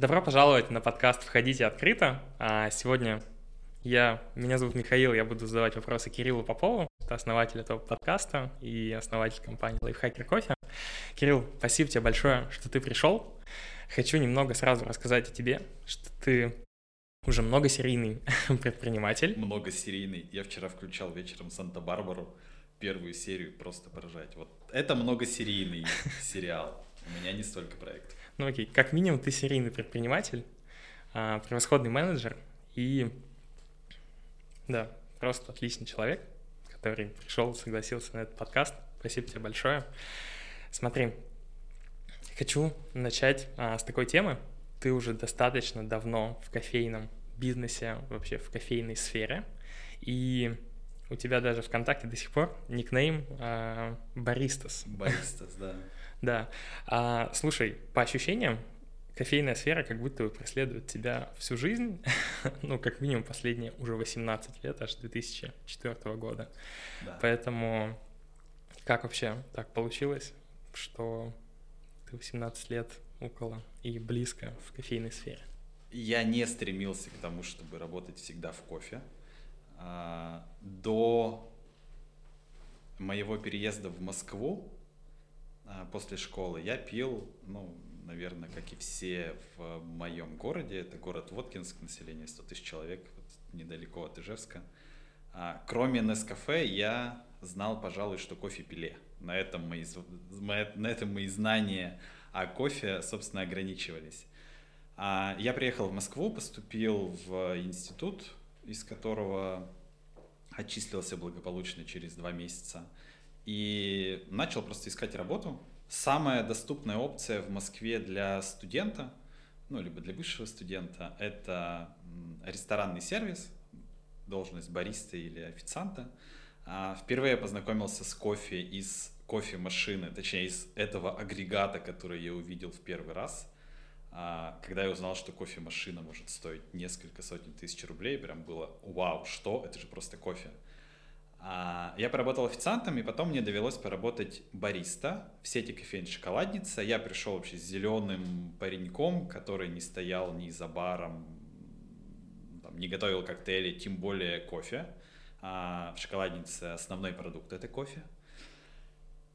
Добро пожаловать на подкаст «Входите открыто». А сегодня я, меня зовут Михаил, я буду задавать вопросы Кириллу Попову, это основатель этого подкаста и основатель компании Lifehacker Кофе. Кирилл, спасибо тебе большое, что ты пришел. Хочу немного сразу рассказать о тебе, что ты уже многосерийный предприниматель. Многосерийный. Я вчера включал вечером Санта-Барбару, первую серию, просто поражать. Вот это многосерийный сериал. У меня не столько проектов. Ну окей, как минимум ты серийный предприниматель, а, превосходный менеджер и, да, просто отличный человек, который пришел, согласился на этот подкаст. Спасибо тебе большое. Смотри, хочу начать а, с такой темы. Ты уже достаточно давно в кофейном бизнесе, вообще в кофейной сфере, и у тебя даже ВКонтакте до сих пор никнейм а, Баристас. Баристас, да. Да. А, слушай, по ощущениям, кофейная сфера как будто бы преследует тебя всю жизнь, ну, как минимум последние уже 18 лет, аж 2004 года. Да. Поэтому как вообще так получилось, что ты 18 лет около и близко в кофейной сфере? Я не стремился к тому, чтобы работать всегда в кофе. А, до моего переезда в Москву после школы я пил, ну, наверное, как и все в моем городе, это город Воткинск, население 100 тысяч человек, вот недалеко от Ижевска. А, кроме Нескафе я знал, пожалуй, что кофе пиле. На этом мои, на этом мои знания о кофе, собственно, ограничивались. А, я приехал в Москву, поступил в институт, из которого отчислился благополучно через два месяца – и начал просто искать работу. Самая доступная опция в Москве для студента, ну, либо для высшего студента, это ресторанный сервис, должность бариста или официанта. А, впервые я познакомился с кофе из кофемашины, точнее, из этого агрегата, который я увидел в первый раз. А, когда я узнал, что кофемашина может стоить несколько сотен тысяч рублей, прям было вау, что? Это же просто кофе. А, я поработал официантом, и потом мне довелось поработать бариста в сети кофеин «Шоколадница». Я пришел вообще с зеленым пареньком, который не стоял ни за баром, там, не готовил коктейли, тем более кофе. А в «Шоколаднице» основной продукт — это кофе.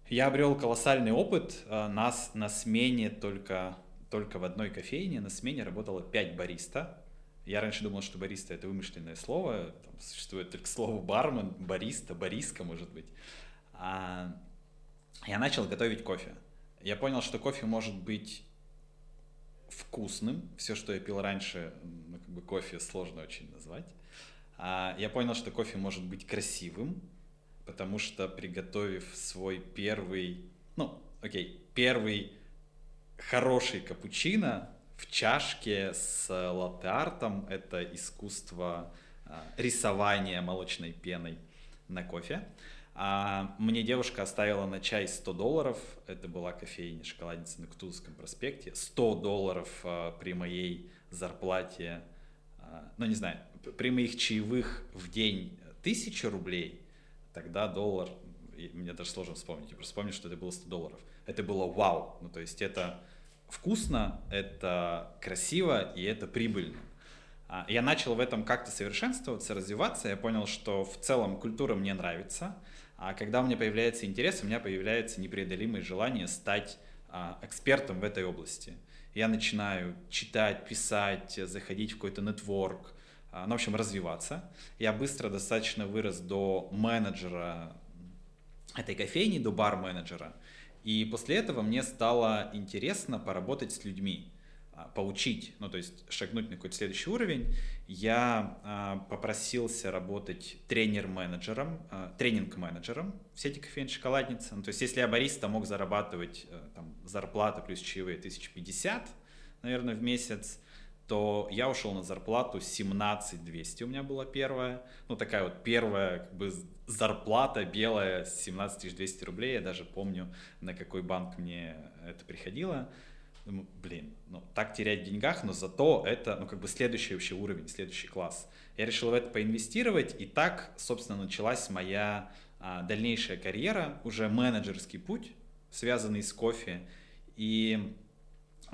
Я обрел колоссальный опыт. А, нас на смене только, только в одной кофейне, на смене работало 5 бариста, я раньше думал, что бариста это вымышленное слово, там существует только слово бармен, бариста, бариска, может быть. А я начал готовить кофе. Я понял, что кофе может быть вкусным. Все, что я пил раньше, ну, как бы кофе сложно очень назвать. А я понял, что кофе может быть красивым, потому что приготовив свой первый, ну, окей, первый хороший капучино, в чашке с латте-артом. Это искусство а, рисования молочной пеной на кофе. А мне девушка оставила на чай 100 долларов. Это была кофейня шоколадница на Кутузовском проспекте. 100 долларов а, при моей зарплате, а, ну не знаю, при моих чаевых в день 1000 рублей, тогда доллар, мне даже сложно вспомнить, я просто вспомню, что это было 100 долларов. Это было вау. Ну то есть это вкусно, это красиво и это прибыльно. А, я начал в этом как-то совершенствоваться, развиваться. Я понял, что в целом культура мне нравится. А когда у меня появляется интерес, у меня появляется непреодолимое желание стать а, экспертом в этой области. Я начинаю читать, писать, заходить в какой-то нетворк, ну, в общем, развиваться. Я быстро достаточно вырос до менеджера этой кофейни, до бар-менеджера. И после этого мне стало интересно поработать с людьми, а, поучить, ну то есть шагнуть на какой-то следующий уровень. Я а, попросился работать тренер-менеджером, а, тренинг-менеджером в сети кофеин «Шоколадница». Ну, то есть если я бариста мог зарабатывать а, там, зарплату плюс чаевые 1050, наверное, в месяц, то я ушел на зарплату 17 200 у меня была первая. Ну, такая вот первая как бы зарплата белая 17 200 рублей. Я даже помню, на какой банк мне это приходило. Думаю, блин, ну так терять в деньгах, но зато это, ну как бы следующий вообще уровень, следующий класс. Я решил в это поинвестировать, и так, собственно, началась моя а, дальнейшая карьера, уже менеджерский путь, связанный с кофе. И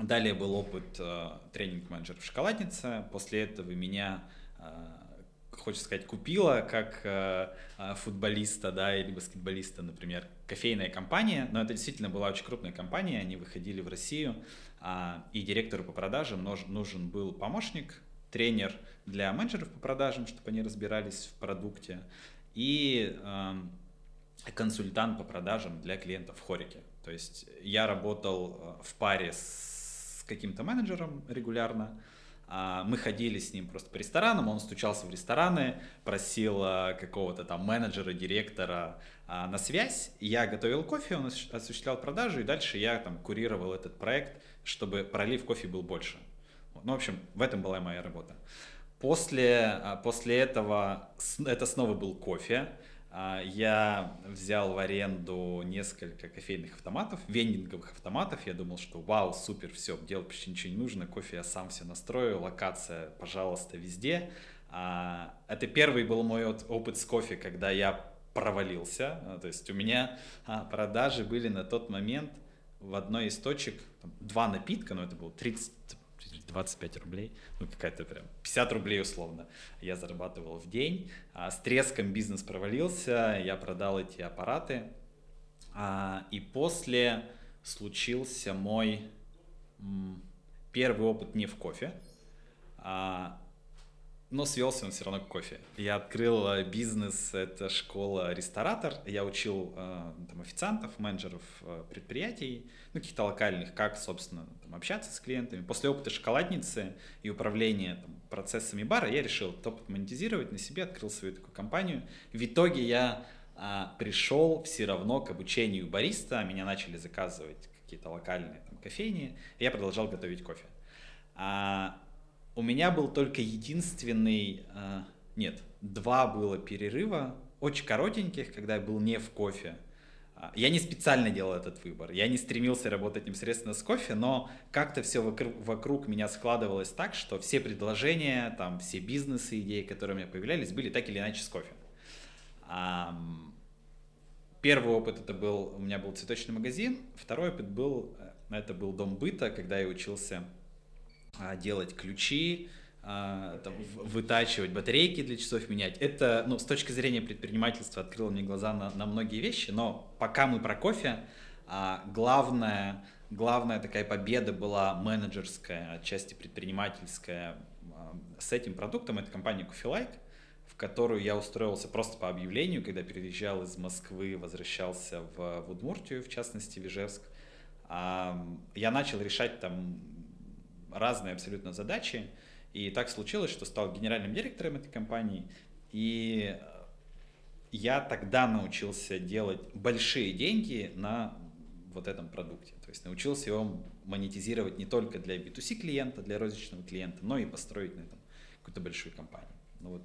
Далее был опыт э, тренинг-менеджера в шоколаднице. После этого меня, э, хочется сказать, купила как э, э, футболиста, да, или баскетболиста, например, кофейная компания. Но это действительно была очень крупная компания. Они выходили в Россию, э, и директору по продажам нужен был помощник, тренер для менеджеров по продажам, чтобы они разбирались в продукте, и э, консультант по продажам для клиентов в Хорике. То есть я работал э, в паре с каким-то менеджером регулярно, а, мы ходили с ним просто по ресторанам, он стучался в рестораны, просил э, какого-то там менеджера, директора а, на связь. Я готовил кофе, он осуществлял продажи, и дальше я там курировал этот проект, чтобы пролив кофе был больше. Ну, в общем, в этом была моя работа. После, а, после этого это снова был кофе. А, я взял в аренду несколько кофейных автоматов, вендинговых автоматов. Я думал, что вау, супер, все, делать почти ничего не нужно. Кофе я сам все настрою, локация, пожалуйста, везде. А, это первый был мой опыт с кофе, когда я провалился. То есть у меня продажи были на тот момент в одной из точек два напитка, но это было 30, 25 рублей, ну какая-то прям 50 рублей условно я зарабатывал в день. А, с треском бизнес провалился, я продал эти аппараты. А, и после случился мой первый опыт не в кофе, а но свелся он все равно к кофе. Я открыл э, бизнес, это школа-ресторатор. Я учил э, там, официантов, менеджеров э, предприятий, ну, каких-то локальных, как, собственно, там, общаться с клиентами. После опыта шоколадницы и управления там, процессами бара я решил опыт монетизировать на себе, открыл свою такую компанию. В итоге я а, пришел все равно к обучению бариста, меня начали заказывать какие-то локальные там, кофейни, и я продолжал готовить кофе. А, у меня был только единственный, э, нет, два было перерыва, очень коротеньких, когда я был не в кофе. А, я не специально делал этот выбор, я не стремился работать непосредственно с кофе, но как-то все вокруг, вокруг меня складывалось так, что все предложения, там, все бизнесы, идеи, которые у меня появлялись, были так или иначе с кофе. Первый опыт это был, у меня был цветочный магазин, второй опыт был, э, это был дом быта, когда я учился делать ключи, а, там, вытачивать батарейки для часов менять. Это, ну, с точки зрения предпринимательства открыло мне глаза на, на многие вещи, но пока мы про кофе, а, главная, главная такая победа была менеджерская, отчасти предпринимательская с этим продуктом, это компания CoffeeLike, в которую я устроился просто по объявлению, когда переезжал из Москвы, возвращался в, в Удмуртию, в частности, в Ижевск. Я начал решать там разные абсолютно задачи. И так случилось, что стал генеральным директором этой компании. И я тогда научился делать большие деньги на вот этом продукте. То есть научился его монетизировать не только для B2C клиента, для розничного клиента, но и построить на этом какую-то большую компанию. Ну вот,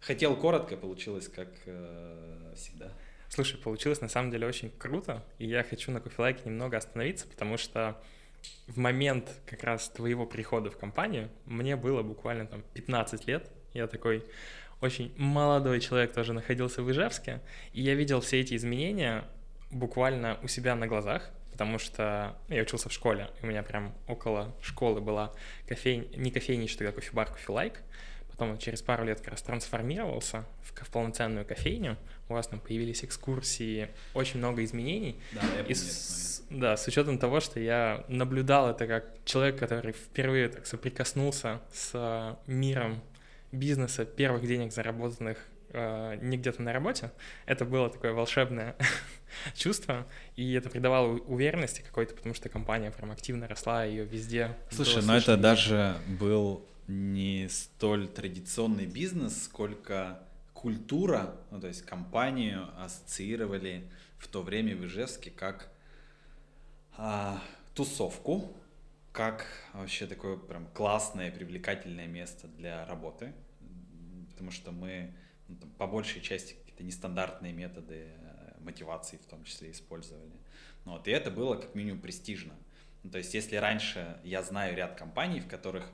хотел коротко, получилось как э, всегда. Слушай, получилось на самом деле очень круто, и я хочу на кофелайке немного остановиться, потому что в момент как раз твоего прихода в компанию мне было буквально там 15 лет. Я такой очень молодой человек тоже находился в Ижевске, и я видел все эти изменения буквально у себя на глазах, потому что я учился в школе, у меня прям около школы была кофейня, не кофейничная, тогда кофебар, кофелайк, потом через пару лет как раз трансформировался в, в полноценную кофейню, у вас там появились экскурсии, очень много изменений. Да, я помню, и с, да, с учетом того, что я наблюдал это как человек, который впервые так соприкоснулся с миром бизнеса, первых денег, заработанных э, не где-то на работе, это было такое волшебное чувство, и это придавало уверенности какой-то, потому что компания прям активно росла, ее везде. Слушай, но это даже был не столь традиционный бизнес, сколько культура, ну, то есть компанию ассоциировали в то время в Ижевске как а, тусовку, как вообще такое прям классное, привлекательное место для работы, потому что мы ну, там, по большей части какие-то нестандартные методы э, мотивации в том числе использовали. Ну, вот, и это было как минимум престижно. Ну, то есть если раньше я знаю ряд компаний, в которых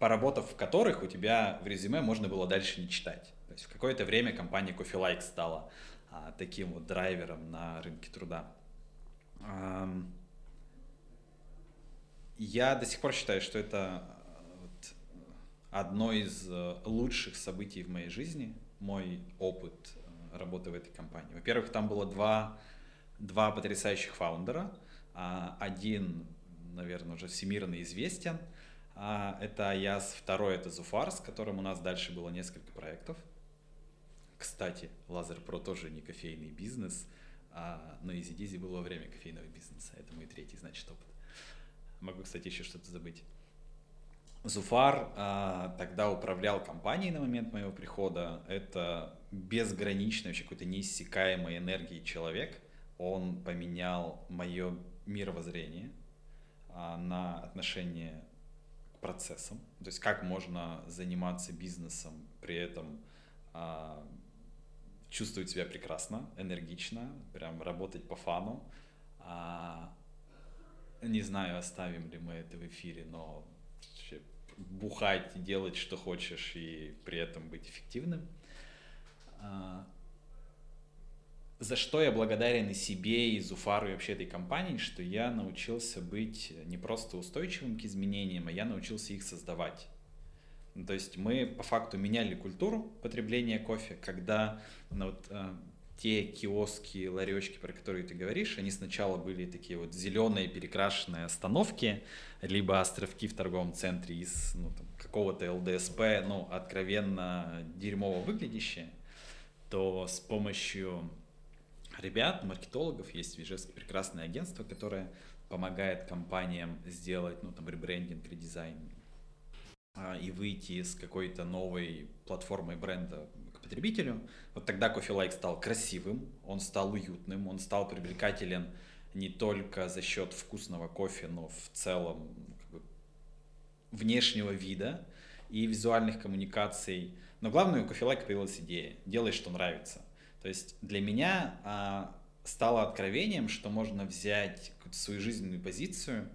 поработав в которых у тебя в резюме можно было дальше не читать. То есть в какое-то время компания Coffee Like стала а, таким вот драйвером на рынке труда. я до сих пор считаю, что это вот одно из лучших событий в моей жизни, мой опыт работы в этой компании. Во-первых, там было два, два потрясающих фаундера. А, один, наверное, уже всемирно известен. А, это Аяс, второй это Зуфар, с которым у нас дальше было несколько проектов. Кстати, Лазер Про тоже не кофейный бизнес, а, но Easy Dizzy было во время кофейного бизнеса. Это мой третий, значит, опыт. Могу, кстати, еще что-то забыть. Зуфар а, тогда управлял компанией на момент моего прихода. Это безграничный, вообще какой-то неиссякаемой энергии человек. Он поменял мое мировоззрение а, на отношение к процессам. То есть как можно заниматься бизнесом, при этом а, чувствовать себя прекрасно, энергично, прям работать по фану. А, не знаю, оставим ли мы это в эфире, но бухать, делать, что хочешь, и при этом быть эффективным. А, за что я благодарен и себе, и Зуфару, и вообще этой компании, что я научился быть не просто устойчивым к изменениям, а я научился их создавать. То есть мы по факту меняли культуру потребления кофе, когда ну, вот, а, те киоски, ларечки, про которые ты говоришь, они сначала были такие вот зеленые перекрашенные остановки, либо островки в торговом центре из ну, там, какого-то ЛДСП, ну, откровенно дерьмово выглядящие, то с помощью ребят, маркетологов, есть в Ижевске прекрасное агентство, которое помогает компаниям сделать, ну, там, ребрендинг, редизайн, а, и выйти с какой-то новой платформой бренда потребителю. Вот тогда Coffee Like стал красивым, он стал уютным, он стал привлекателен не только за счет вкусного кофе, но в целом как бы, внешнего вида и визуальных коммуникаций. Но главное, у Coffee Like появилась идея «делай, что нравится». То есть для меня а, стало откровением, что можно взять свою жизненную позицию,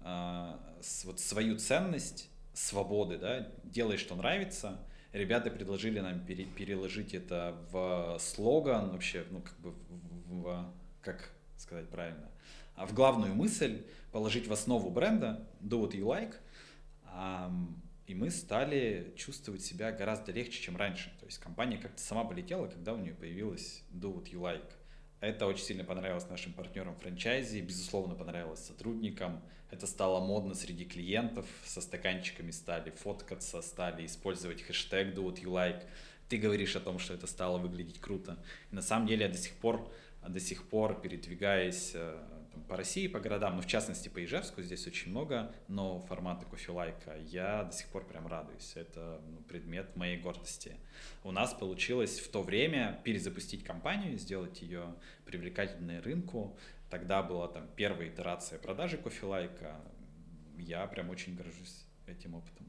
а, с, вот свою ценность свободы, да, делай, что нравится – Ребята предложили нам пере, переложить это в слоган, вообще, ну, как бы, в, в, как сказать правильно, а в главную мысль, положить в основу бренда do what you like, um, и мы стали чувствовать себя гораздо легче, чем раньше. То есть компания как-то сама полетела, когда у нее появилась do what you like. Это очень сильно понравилось нашим партнерам франчайзи, безусловно, понравилось сотрудникам. Это стало модно среди клиентов, со стаканчиками стали фоткаться, стали использовать хэштег do what you like. Ты говоришь о том, что это стало выглядеть круто. И на самом деле я до сих пор, до сих пор передвигаясь э, там, по России, по городам, ну, в частности, по Ижевску, здесь очень много нового формата кофе-лайка. Я до сих пор прям радуюсь. Это ну, предмет моей гордости. У нас получилось в то время перезапустить компанию, сделать ее привлекательной рынку. Тогда была там первая итерация продажи кофе-лайка. Я прям очень горжусь этим опытом.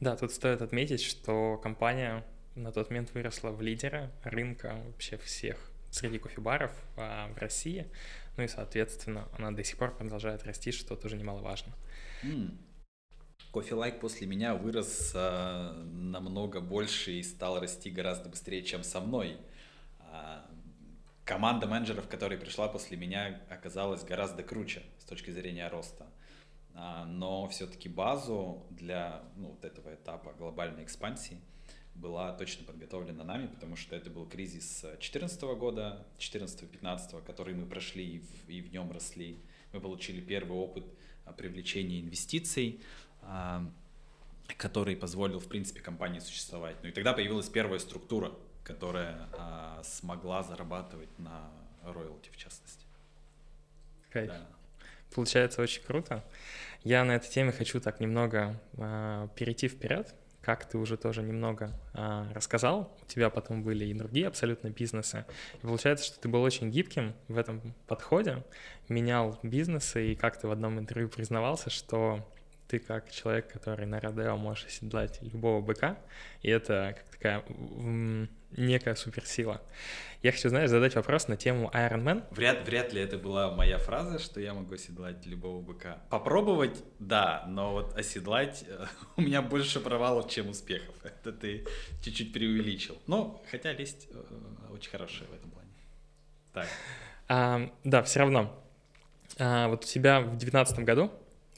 Да, тут стоит отметить, что компания на тот момент выросла в лидера рынка вообще всех среди кофебаров а, в России. Ну и, соответственно, она до сих пор продолжает расти, что тоже немаловажно. Кофе Лайк после меня вырос а, намного больше и стал расти гораздо быстрее, чем со мной. А, команда менеджеров, которая пришла после меня, оказалась гораздо круче с точки зрения роста. А, но все-таки базу для ну, вот этого этапа глобальной экспансии – была точно подготовлена нами, потому что это был кризис 2014 года, 2014-2015, который мы прошли и в, и в нем росли. Мы получили первый опыт а, привлечения инвестиций, а, который позволил, в принципе, компании существовать. Ну и тогда появилась первая структура, которая а, смогла зарабатывать на роялти, в частности. Кайф. Да. Получается очень круто. Я на этой теме хочу так немного э, перейти вперед, как ты уже тоже немного а, рассказал, у тебя потом были и другие абсолютно бизнесы. И получается, что ты был очень гибким в этом подходе, менял бизнесы, и как ты в одном интервью признавался, что ты как человек, который на Родео можешь оседлать любого быка, и это как такая некая суперсила. Я хочу, знаешь, задать вопрос на тему Iron Man. Вряд, вряд ли это была моя фраза, что я могу оседлать любого быка. Попробовать, да, но вот оседлать э, у меня больше провалов, чем успехов. Это ты чуть-чуть преувеличил. Но, хотя лесть э, очень хорошая в этом плане. Так. А, да, все равно. А, вот у тебя в девятнадцатом году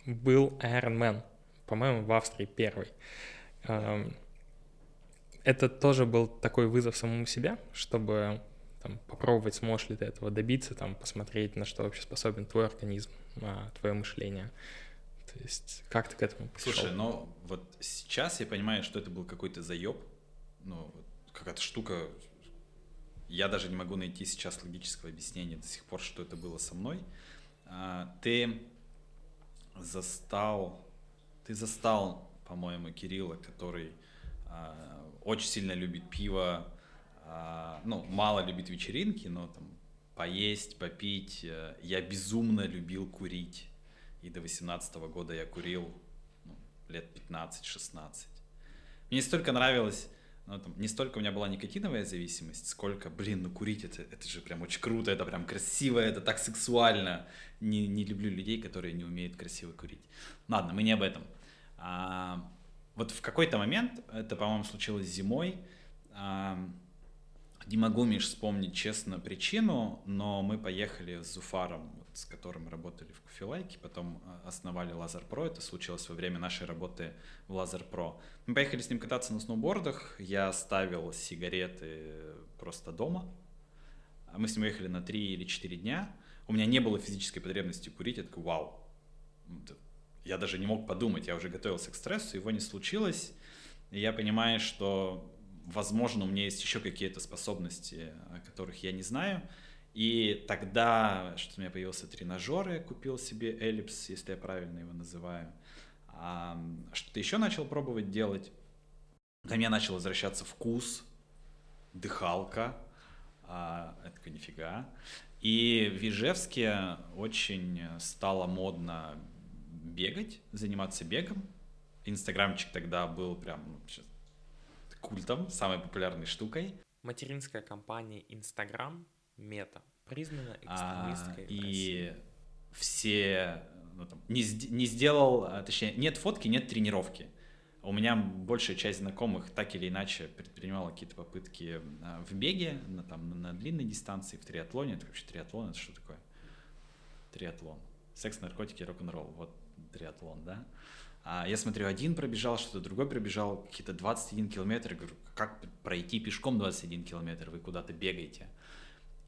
был Ironman, по-моему, в Австрии первый. Эм, это тоже был такой вызов самому себя, чтобы там, попробовать, сможешь ли ты этого добиться, там, посмотреть, на что вообще способен твой организм, твое мышление. То есть как ты к этому пришел? Слушай, но вот сейчас я понимаю, что это был какой-то заеб, ну, какая-то штука, я даже не могу найти сейчас логического объяснения до сих пор, что это было со мной. А, ты застал, ты застал, по-моему, Кирилла, который а, очень сильно любит пиво, а, ну, мало любит вечеринки, но там поесть, попить. Э, я безумно любил курить. И до 18 года я курил ну, лет 15-16. Мне столько нравилось, ну, там, не столько у меня была никотиновая зависимость, сколько, блин, ну курить это, это же прям очень круто, это прям красиво, это так сексуально. Не, не люблю людей, которые не умеют красиво курить. Ладно, мы не об этом. А, вот в какой-то момент, это, по-моему, случилось зимой, а, не могу, Миш, вспомнить честно причину, но мы поехали с Зуфаром, вот, с которым работали в Кофелайке, потом а, основали Лазер Про. Это случилось во время нашей работы в Лазер Про. Мы поехали с ним кататься на сноубордах. Я ставил сигареты просто дома. А мы с ним ехали на 3 или 4 дня. У меня не было физической потребности курить. Я такой, вау. Я даже не мог подумать. Я уже готовился к стрессу, его не случилось. И я понимаю, что возможно, у меня есть еще какие-то способности, о которых я не знаю. И тогда что у меня появился тренажер, я купил себе эллипс, если я правильно его называю. А, что-то еще начал пробовать делать. Ко мне начал возвращаться вкус, дыхалка. А, это такой нифига. И в Ижевске очень стало модно бегать, заниматься бегом. Инстаграмчик тогда был прям, ну, культом, самой популярной штукой. Материнская компания Instagram, Мета, признана экстремистской. А, и все ну, там, не, не сделал, а, точнее, нет фотки, нет тренировки. У меня большая часть знакомых так или иначе предпринимала какие-то попытки а, в беге, на, там, на длинной дистанции, в триатлоне. Это вообще триатлон, это что такое? Триатлон. Секс, наркотики, рок-н-ролл. Вот триатлон, да? А я смотрю, один пробежал, что-то другой пробежал, какие-то 21 километр. Говорю, как пройти пешком 21 километр, вы куда-то бегаете.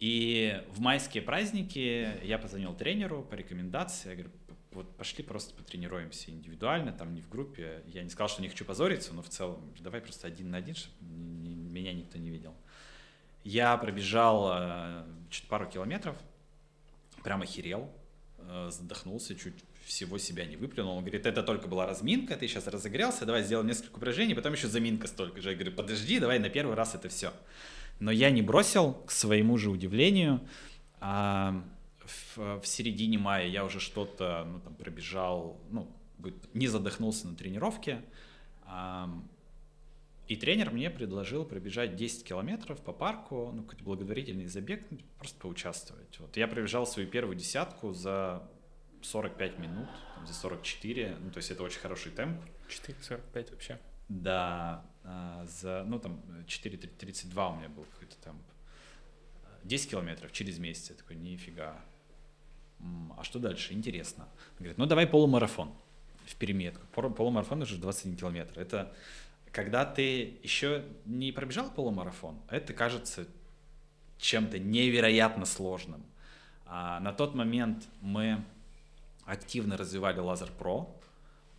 И в майские праздники я позвонил тренеру по рекомендации, я говорю, вот пошли просто потренируемся индивидуально, там не в группе. Я не сказал, что не хочу позориться, но в целом давай просто один на один, чтобы меня никто не видел. Я пробежал э, чуть пару километров, прямо охерел, э, задохнулся, чуть всего себя не выплюнул. Он говорит, это только была разминка, ты сейчас разогрелся, давай сделаем несколько упражнений, потом еще заминка столько же. Я говорю, подожди, давай на первый раз это все. Но я не бросил, к своему же удивлению. А в, в середине мая я уже что-то ну, там, пробежал, ну, не задохнулся на тренировке. А, и тренер мне предложил пробежать 10 километров по парку, ну, какой-то благотворительный забег, ну, просто поучаствовать. Вот я пробежал свою первую десятку за 45 минут, там, за 44, ну, то есть это очень хороший темп. 4.45 вообще. Да, а, за, ну, там, 4.32 у меня был какой-то темп. 10 километров через месяц, я такой, нифига. А что дальше? Интересно. Он говорит, ну, давай полумарафон в Перми. Полумарафон уже 21 километр. Это когда ты еще не пробежал полумарафон, это кажется чем-то невероятно сложным. А на тот момент мы активно развивали Laser Pro.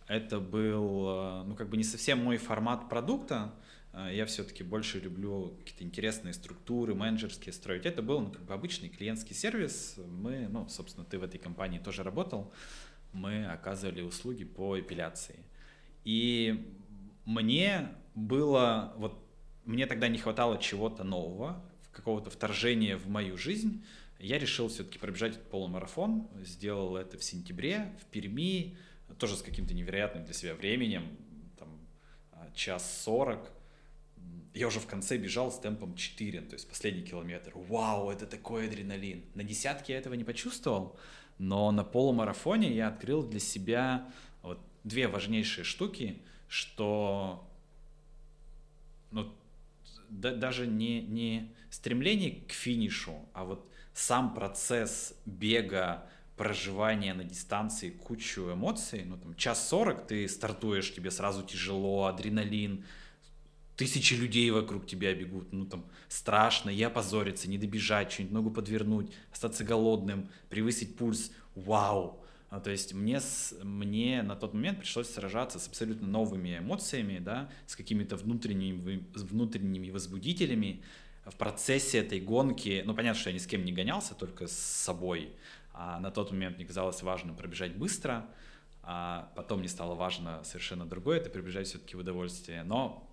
Это был, э, ну, как бы не совсем мой формат продукта. Э, я все-таки больше люблю какие-то интересные структуры, менеджерские строить. Это был, ну, как бы обычный клиентский сервис. Мы, ну, собственно, ты в этой компании тоже работал. Мы оказывали услуги по эпиляции. И мне было, вот, мне тогда не хватало чего-то нового, какого-то вторжения в мою жизнь я решил все-таки пробежать полумарафон, сделал это в сентябре в Перми, тоже с каким-то невероятным для себя временем, там, а, час сорок. Я уже в конце бежал с темпом 4, то есть последний километр. Вау, это такой адреналин. На десятке я этого не почувствовал, но на полумарафоне я открыл для себя вот две важнейшие штуки, что ну, да, даже не, не стремление к финишу, а вот сам процесс бега проживание на дистанции кучу эмоций, ну там час сорок ты стартуешь, тебе сразу тяжело, адреналин, тысячи людей вокруг тебя бегут, ну там страшно, и опозориться, не добежать, что-нибудь ногу подвернуть, остаться голодным, превысить пульс, вау. А, то есть мне, мне на тот момент пришлось сражаться с абсолютно новыми эмоциями, да, с какими-то внутренними, внутренними возбудителями в процессе этой гонки. Ну, понятно, что я ни с кем не гонялся, только с собой. А на тот момент мне казалось важным пробежать быстро, а потом мне стало важно совершенно другое, это прибежать все-таки в удовольствие. Но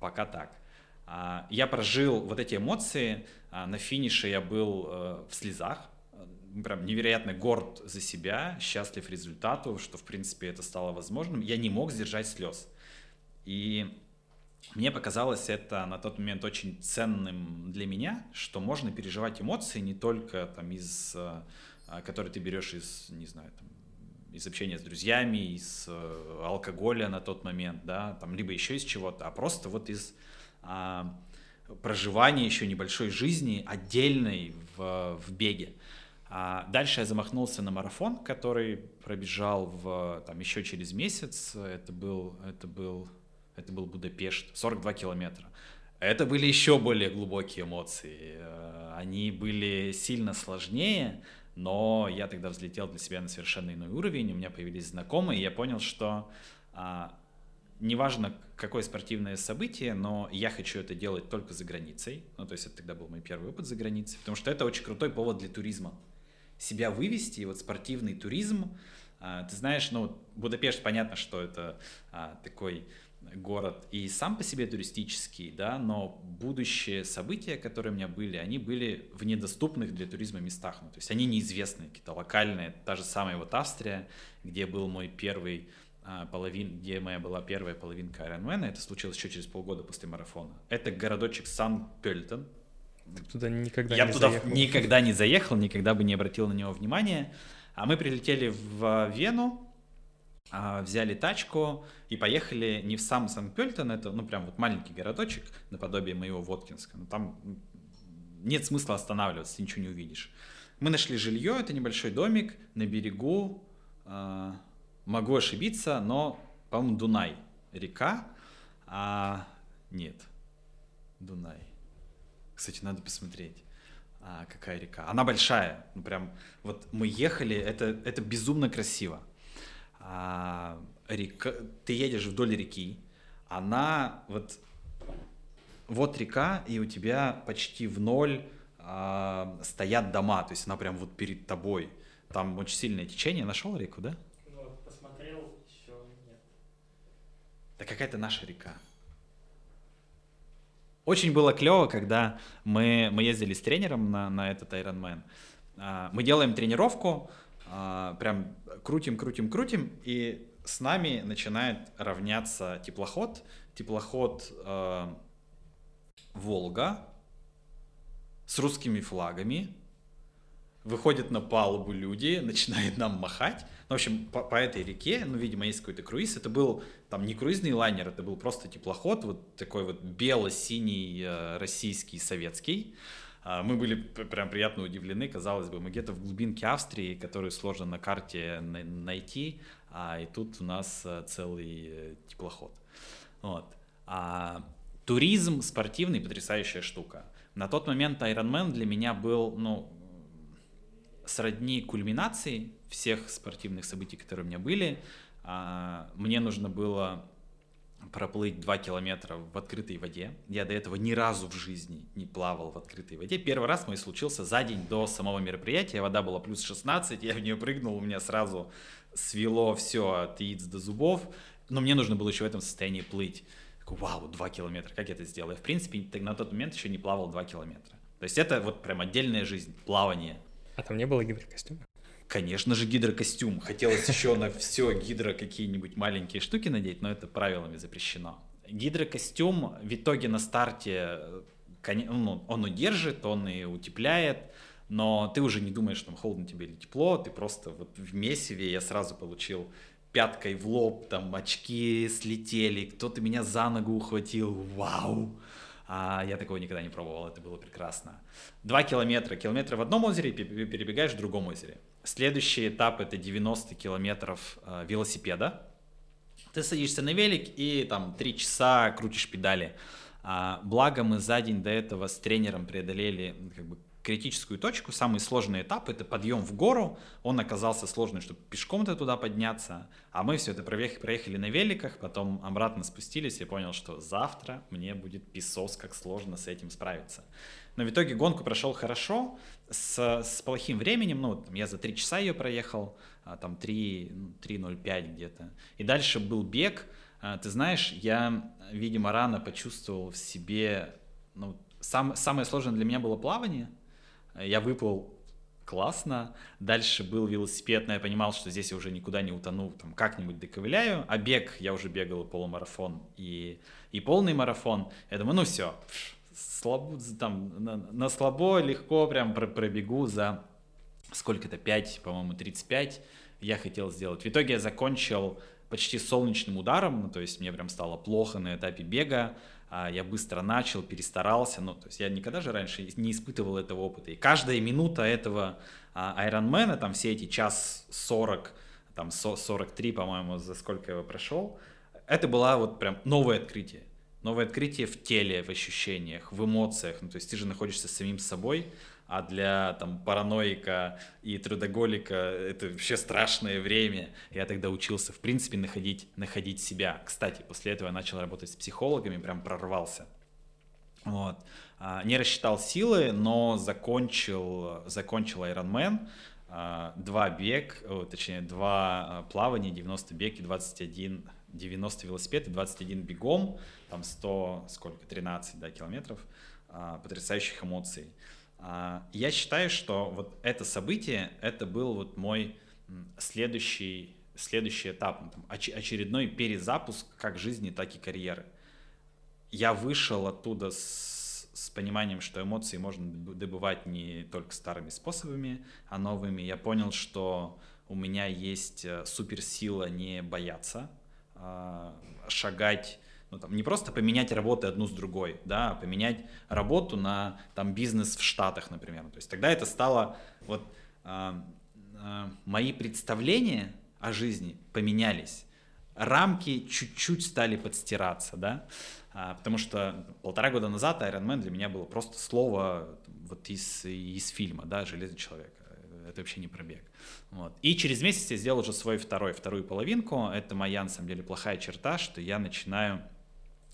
пока так. А, я прожил вот эти эмоции, а, на финише я был э, в слезах, прям невероятно горд за себя, счастлив результату, что, в принципе, это стало возможным. Я не мог сдержать слез. И мне показалось это на тот момент очень ценным для меня, что можно переживать эмоции не только там из, э, которые ты берешь из, не знаю, там, из общения с друзьями, из э, алкоголя на тот момент, да, там, либо еще из чего-то, а просто вот из а, проживания еще небольшой жизни отдельной в, в беге. А дальше я замахнулся на марафон, который пробежал в, там, еще через месяц. Это был, это был, это был Будапешт, 42 километра. Это были еще более глубокие эмоции. Э, они были сильно сложнее, но я тогда взлетел для себя на совершенно иной уровень, у меня появились знакомые, и я понял, что а, неважно, какое спортивное событие, но я хочу это делать только за границей. Ну, то есть это тогда был мой первый опыт за границей, потому что это очень крутой повод для туризма. Себя вывести, и вот спортивный туризм, а, ты знаешь, ну, Будапешт, понятно, что это а, такой город и сам по себе туристический, да, но будущие события, которые у меня были, они были в недоступных для туризма местах, ну, то есть они неизвестные, какие-то локальные, та же самая вот Австрия, где был мой первый а, половин, где моя была первая половинка Ironman, это случилось еще через полгода после марафона. Это городочек Сан-Пельтон. Туда никогда Я не туда заехал. никогда не заехал, никогда бы не обратил на него внимания. А мы прилетели в Вену, взяли тачку и поехали не в сам Сан-Пельтон, это, ну, прям вот маленький городочек, наподобие моего Воткинска, но там нет смысла останавливаться, ты ничего не увидишь. Мы нашли жилье, это небольшой домик на берегу, э, могу ошибиться, но, по-моему, Дунай, река, а нет, Дунай. Кстати, надо посмотреть а, какая река. Она большая, ну прям, вот мы ехали, это, это безумно красиво а, река, ты едешь вдоль реки, она вот, вот река, и у тебя почти в ноль а, стоят дома, то есть она прям вот перед тобой. Там очень сильное течение. Нашел реку, да? Ну, посмотрел, еще нет. Да какая-то наша река. Очень было клево, когда мы, мы ездили с тренером на, на этот Ironman. А, мы делаем тренировку, прям крутим, крутим, крутим, и с нами начинает равняться теплоход. Теплоход э, Волга с русскими флагами. Выходят на палубу люди, начинают нам махать. Ну, в общем, по, по этой реке, ну, видимо, есть какой-то круиз. Это был там не круизный лайнер, это был просто теплоход, вот такой вот бело-синий э, российский советский. А, мы были прям приятно удивлены, казалось бы, мы где-то в глубинке Австрии, которую сложно на карте найти, а и тут у нас э, целый э, теплоход. Вот. А, туризм спортивный потрясающая штука. На тот момент Ironman для меня был, ну, сродни кульминации всех спортивных событий, которые у меня были. А, мне нужно было проплыть 2 километра в открытой воде. Я до этого ни разу в жизни не плавал в открытой воде. Первый раз мой случился за день до самого мероприятия. Вода была плюс 16, я в нее прыгнул, у меня сразу свело все от яиц до зубов. Но мне нужно было еще в этом состоянии плыть. Такой, вау, 2 километра, как я это сделал? Я, в принципе, на тот момент еще не плавал 2 километра. То есть это вот прям отдельная жизнь, плавание. А там не было гидрокостюма? Конечно же, гидрокостюм. Хотелось еще на все гидро какие-нибудь маленькие штуки надеть, но это правилами запрещено. Гидрокостюм в итоге на старте, ну, он удержит, он и утепляет, но ты уже не думаешь, там холодно тебе или тепло, ты просто вот в месиве я сразу получил пяткой в лоб, там очки слетели, кто-то меня за ногу ухватил, вау! А я такого никогда не пробовал, это было прекрасно. Два километра, километра в одном озере, перебегаешь в другом озере. Следующий этап это 90 километров э, велосипеда. Ты садишься на велик и там 3 часа крутишь педали. А, благо мы за день до этого с тренером преодолели как бы, критическую точку, самый сложный этап это подъем в гору, он оказался сложный, чтобы пешком-то туда подняться, а мы все это проехали, проехали на великах, потом обратно спустились и понял, что завтра мне будет песос, как сложно с этим справиться. Но в итоге гонку прошел хорошо, с, с плохим временем, ну, там, я за 3 часа ее проехал, а, там 3, 3.05 ну, где-то, и дальше был бег, а, ты знаешь, я, видимо, рано почувствовал в себе, ну, сам, самое сложное для меня было плавание, я выплыл классно. Дальше был велосипед, но я понимал, что здесь я уже никуда не утону, там как-нибудь доковыляю. А бег я уже бегал и полумарафон, и, и полный марафон. Я думаю, ну все, слабо, там, на, на слабо, легко прям пробегу за сколько-то, 5, по-моему, 35 я хотел сделать. В итоге я закончил почти солнечным ударом, ну, то есть мне прям стало плохо на этапе бега, а, я быстро начал, перестарался, ну, то есть я никогда же раньше не испытывал этого опыта. И каждая минута этого Айронмена, там все эти час 40, там 43, по-моему, за сколько я его прошел, это была вот прям новое открытие. Новое открытие в теле, в ощущениях, в эмоциях. Ну, то есть ты же находишься самим собой, а для там параноика и трудоголика это вообще страшное время. Я тогда учился, в принципе, находить, находить себя. Кстати, после этого я начал работать с психологами, прям прорвался. Вот. А, не рассчитал силы, но закончил, закончил Ironman, а, два бег, точнее, два а, плавания, 90 бег и 21, 90 велосипед и 21 бегом, там 100, сколько, 13 да, километров, потрясающих эмоций. А, я считаю, что вот это событие, это был вот мой следующий, следующий этап, ну, там, очередной перезапуск как жизни, так и карьеры. Я вышел оттуда с, с пониманием, что эмоции можно добывать не только старыми способами, а новыми. Я понял, что у меня есть э, суперсила не бояться, а шагать ну, там, не просто поменять работы одну с другой, да, а поменять работу на там, бизнес в Штатах, например. То есть тогда это стало, вот э, э, мои представления о жизни поменялись, рамки чуть-чуть стали подстираться, да, а, потому что полтора года назад Iron Man для меня было просто слово вот из, из фильма, да, «Железный человек» это вообще не пробег. Вот. И через месяц я сделал уже свой второй, вторую половинку. Это моя, на самом деле, плохая черта, что я начинаю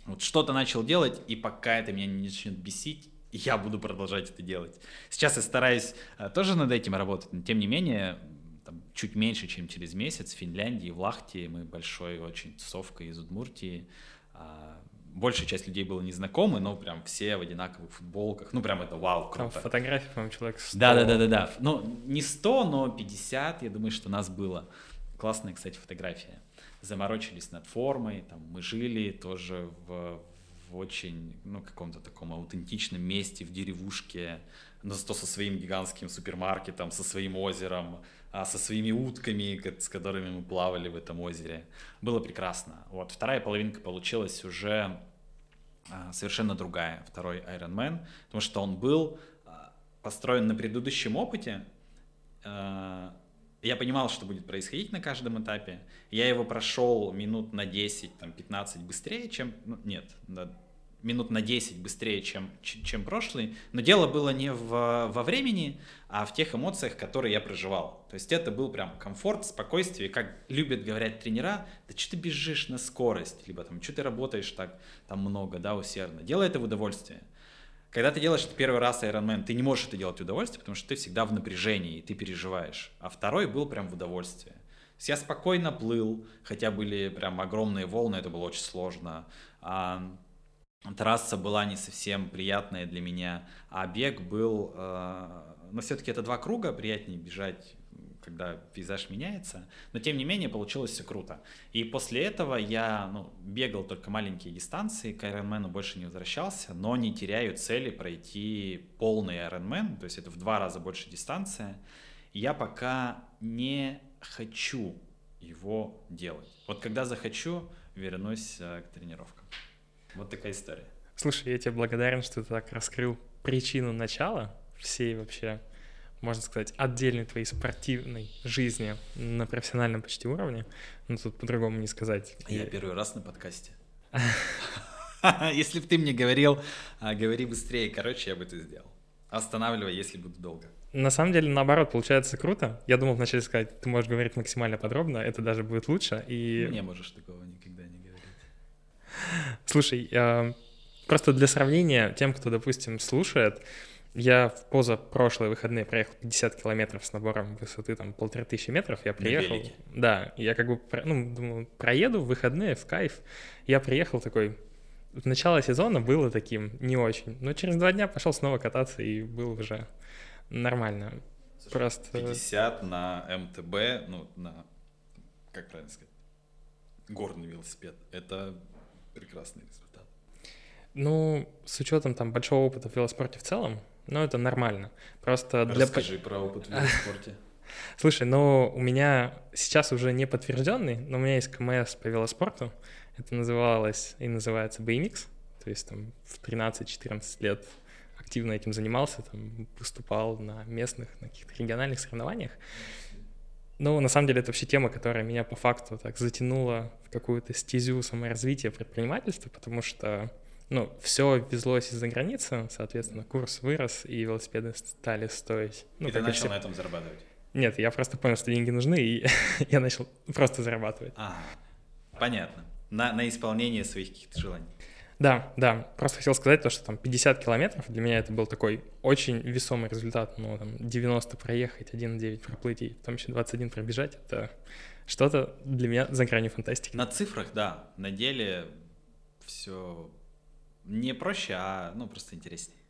вот что-то начал делать, и пока это меня не начнет бесить, я буду продолжать это делать. Сейчас я стараюсь э, тоже над этим работать, но тем не менее, там, чуть меньше, чем через месяц в Финляндии, в Лахте, мы большой очень тусовка из Удмуртии, а, большая часть людей было незнакомы, но прям все в одинаковых футболках. Ну, прям это вау, круто. Там фотографии, по-моему, человек 100. Да, да, да, да, да. Ну, не 100, но 50, я думаю, что нас было. Классная, кстати, фотография заморочились над формой, там, мы жили тоже в, в очень, ну, каком-то таком аутентичном месте, в деревушке, но зато со своим гигантским супермаркетом, со своим озером, со своими утками, с которыми мы плавали в этом озере. Было прекрасно. Вот, вторая половинка получилась уже а, совершенно другая, второй Iron Man, потому что он был а, построен на предыдущем опыте, я понимал, что будет происходить на каждом этапе. Я его прошел минут на 10, там, 15 быстрее, чем... Ну, нет, минут на 10 быстрее, чем, чем прошлый. Но дело было не в, во времени, а в тех эмоциях, которые я проживал. То есть это был прям комфорт, спокойствие. Как любят говорять тренера, да что ты бежишь на скорость, либо там, что ты работаешь так там много, да, усердно. Делай это в удовольствие. Когда ты делаешь это первый раз Ironman, ты не можешь это делать в удовольствие, потому что ты всегда в напряжении, и ты переживаешь. А второй был прям в удовольствие. Я спокойно плыл, хотя были прям огромные волны, это было очень сложно. Трасса была не совсем приятная для меня, а бег был... Э, но все-таки это два круга, приятнее бежать когда пейзаж меняется, но тем не менее получилось все круто. И после этого я ну, бегал только маленькие дистанции, к Ironman больше не возвращался, но не теряю цели пройти полный Ironman, то есть это в два раза больше дистанция. я пока не хочу его делать. Вот когда захочу, вернусь э, к тренировкам. Вот такая история. Слушай, я тебе благодарен, что ты так раскрыл причину начала всей вообще можно сказать, отдельной твоей спортивной жизни на профессиональном почти уровне. Ну, тут по-другому не сказать. Я первый раз на подкасте. Если бы ты мне говорил, а, говори быстрее, короче, я бы это сделал. Останавливай, если буду долго. На самом деле, наоборот, получается круто. Я думал вначале сказать, ты можешь говорить максимально подробно, это даже будет лучше. И... Не можешь такого не. Слушай, а, просто для сравнения, тем, кто, допустим, слушает, я в позапрошлые выходные проехал 50 километров с набором высоты там полторы тысячи метров. Я приехал. Да, я как бы, ну, думаю, проеду в выходные в кайф. Я приехал такой, начало сезона было таким не очень, но через два дня пошел снова кататься и был уже нормально. Слушай, Просто... 50 на МТБ, ну, на, как правильно сказать, горный велосипед. Это прекрасный результат. Ну, с учетом там большого опыта в велоспорте в целом, ну, это нормально. Просто для... Расскажи про опыт в велоспорте. Слушай, ну, у меня сейчас уже не подтвержденный, но у меня есть КМС по велоспорту. Это называлось и называется BMX. То есть там в 13-14 лет активно этим занимался, там выступал на местных, на каких-то региональных соревнованиях. Но на самом деле это вообще тема, которая меня по факту так затянула какую-то стезю саморазвития предпринимательства, потому что ну, все везлось из-за границы, соответственно, курс вырос, и велосипеды стали стоить. Ну, и ты начал все... на этом зарабатывать? Нет, я просто понял, что деньги нужны, и я начал просто зарабатывать. А, понятно. На, на исполнение своих каких-то желаний. Да, да. Просто хотел сказать то, что там 50 километров для меня это был такой очень весомый результат. Ну, там 90 проехать, 1,9 проплыть и потом еще 21 пробежать. Это что-то для меня за гранью фантастики. На цифрах, да. На деле все не проще, а ну просто интереснее.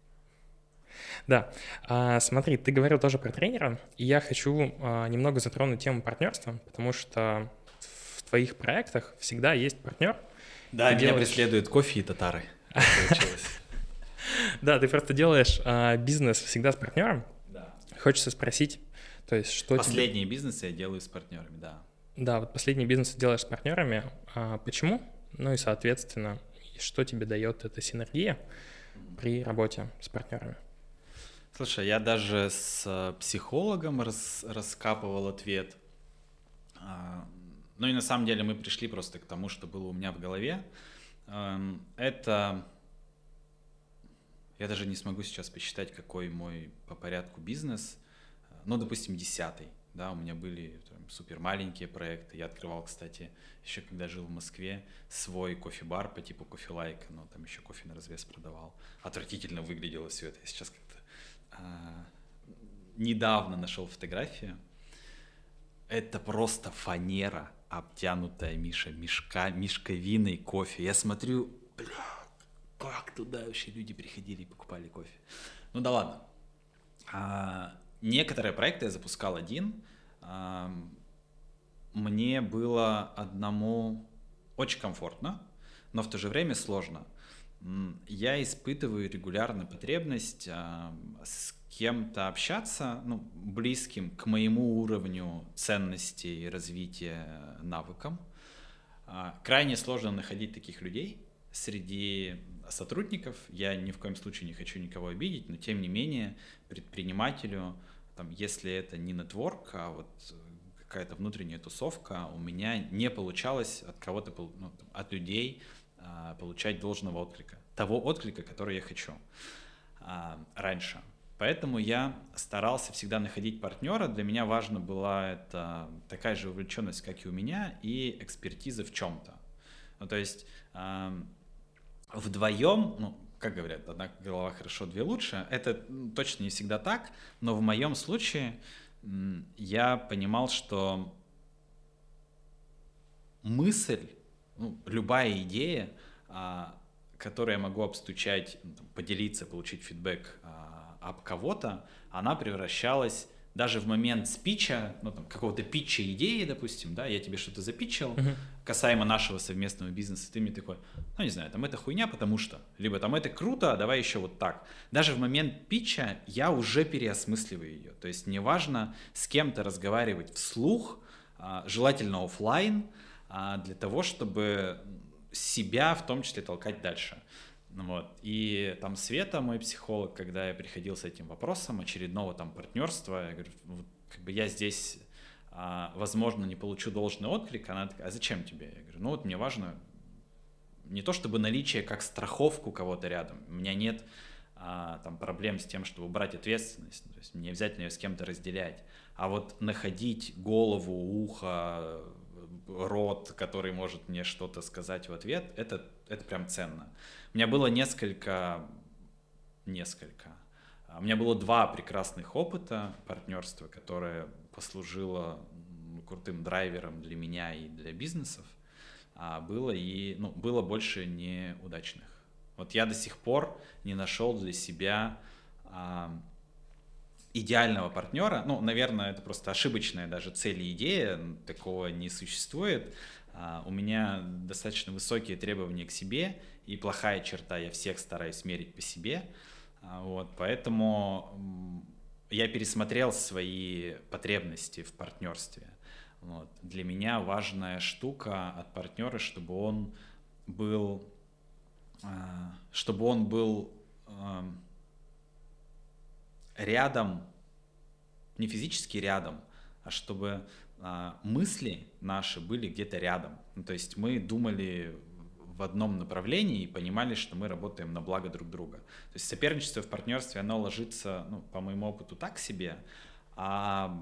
Да. А, смотри, ты говорил тоже про тренера, и я хочу а, немного затронуть тему партнерства, потому что в твоих проектах всегда есть партнер. Да, меня преследуют кофе и татары. Да, ты просто делаешь а, бизнес всегда с партнером. Да. Хочется спросить, то есть что Последние бизнесы я делаю с партнерами, да. Да, вот последние бизнесы делаешь с партнерами. Почему? Ну и, соответственно, что тебе дает эта синергия при работе с партнерами? Слушай, я даже с э, психологом рас, раскапывал ответ. Ну и на самом деле мы пришли просто к тому, что было у меня в голове. Эм, это... Я даже не смогу сейчас посчитать, какой мой по порядку бизнес. Ну, допустим, десятый. Да, у меня были там, супер маленькие проекты. Я открывал, кстати, еще когда жил в Москве, свой кофе-бар по типу кофе-лайка, но там еще кофе на развес продавал. Отвратительно выглядело все это. Я сейчас как-то а, недавно нашел фотографию. Это просто фанера, обтянутая Миша, мешка, мешковиной кофе. Я смотрю, бля, как туда вообще люди приходили и покупали кофе. Ну да ладно. А, Некоторые проекты я запускал один. Мне было одному очень комфортно, но в то же время сложно. Я испытываю регулярно потребность с кем-то общаться, ну, близким к моему уровню ценности и развития навыкам. А, крайне сложно находить таких людей среди сотрудников. Я ни в коем случае не хочу никого обидеть, но тем не менее предпринимателю там, если это не нетворк, а вот э, какая-то внутренняя тусовка, у меня не получалось от кого-то, ну, от людей а, получать должного отклика, того отклика, который я хочу а, раньше. Поэтому я старался всегда находить партнера. Для меня важна была это такая же увлеченность, как и у меня, и экспертиза в чем-то. Ну, то есть э, вдвоем, ну, как говорят, одна голова хорошо, две лучше. Это точно не всегда так, но в моем случае я понимал, что мысль, ну, любая идея, а, которую я могу обстучать, ну, поделиться, получить фидбэк а, об кого-то, она превращалась даже в момент спича, ну там какого-то питча идеи, допустим, да, я тебе что-то запичил uh-huh. касаемо нашего совместного бизнеса, ты мне такой, ну не знаю, там это хуйня, потому что, либо там это круто, а давай еще вот так. Даже в момент питча я уже переосмысливаю ее, то есть неважно с кем-то разговаривать вслух, а, желательно офлайн, а, для того, чтобы себя в том числе толкать дальше. Ну вот. И там Света, мой психолог, когда я приходил с этим вопросом очередного там партнерства, я говорю, вот, как бы я здесь, а, возможно, не получу должный отклик, она такая, а зачем тебе? Я говорю, ну вот мне важно не то чтобы наличие как страховку кого-то рядом, у меня нет а, там проблем с тем, чтобы брать ответственность, то есть не обязательно ее с кем-то разделять, а вот находить голову, ухо, рот, который может мне что-то сказать в ответ, это, это прям ценно. У меня было несколько, несколько, а, у меня было два прекрасных опыта партнерства, которое послужило крутым драйвером для меня и для бизнесов, а было и, ну, было больше неудачных. Вот я до сих пор не нашел для себя а, идеального партнера. Ну, наверное, это просто ошибочная даже цель и идея, такого не существует. А, у меня достаточно высокие требования к себе, и плохая черта, я всех стараюсь мерить по себе. А, вот, поэтому я пересмотрел свои потребности в партнерстве. Вот. Для меня важная штука от партнера, чтобы он был, а, чтобы он был рядом, не физически рядом, а чтобы мысли наши были где-то рядом. Ну, то есть мы думали в одном направлении и понимали, что мы работаем на благо друг друга. То есть соперничество в партнерстве, оно ложится, ну, по моему опыту, так себе, а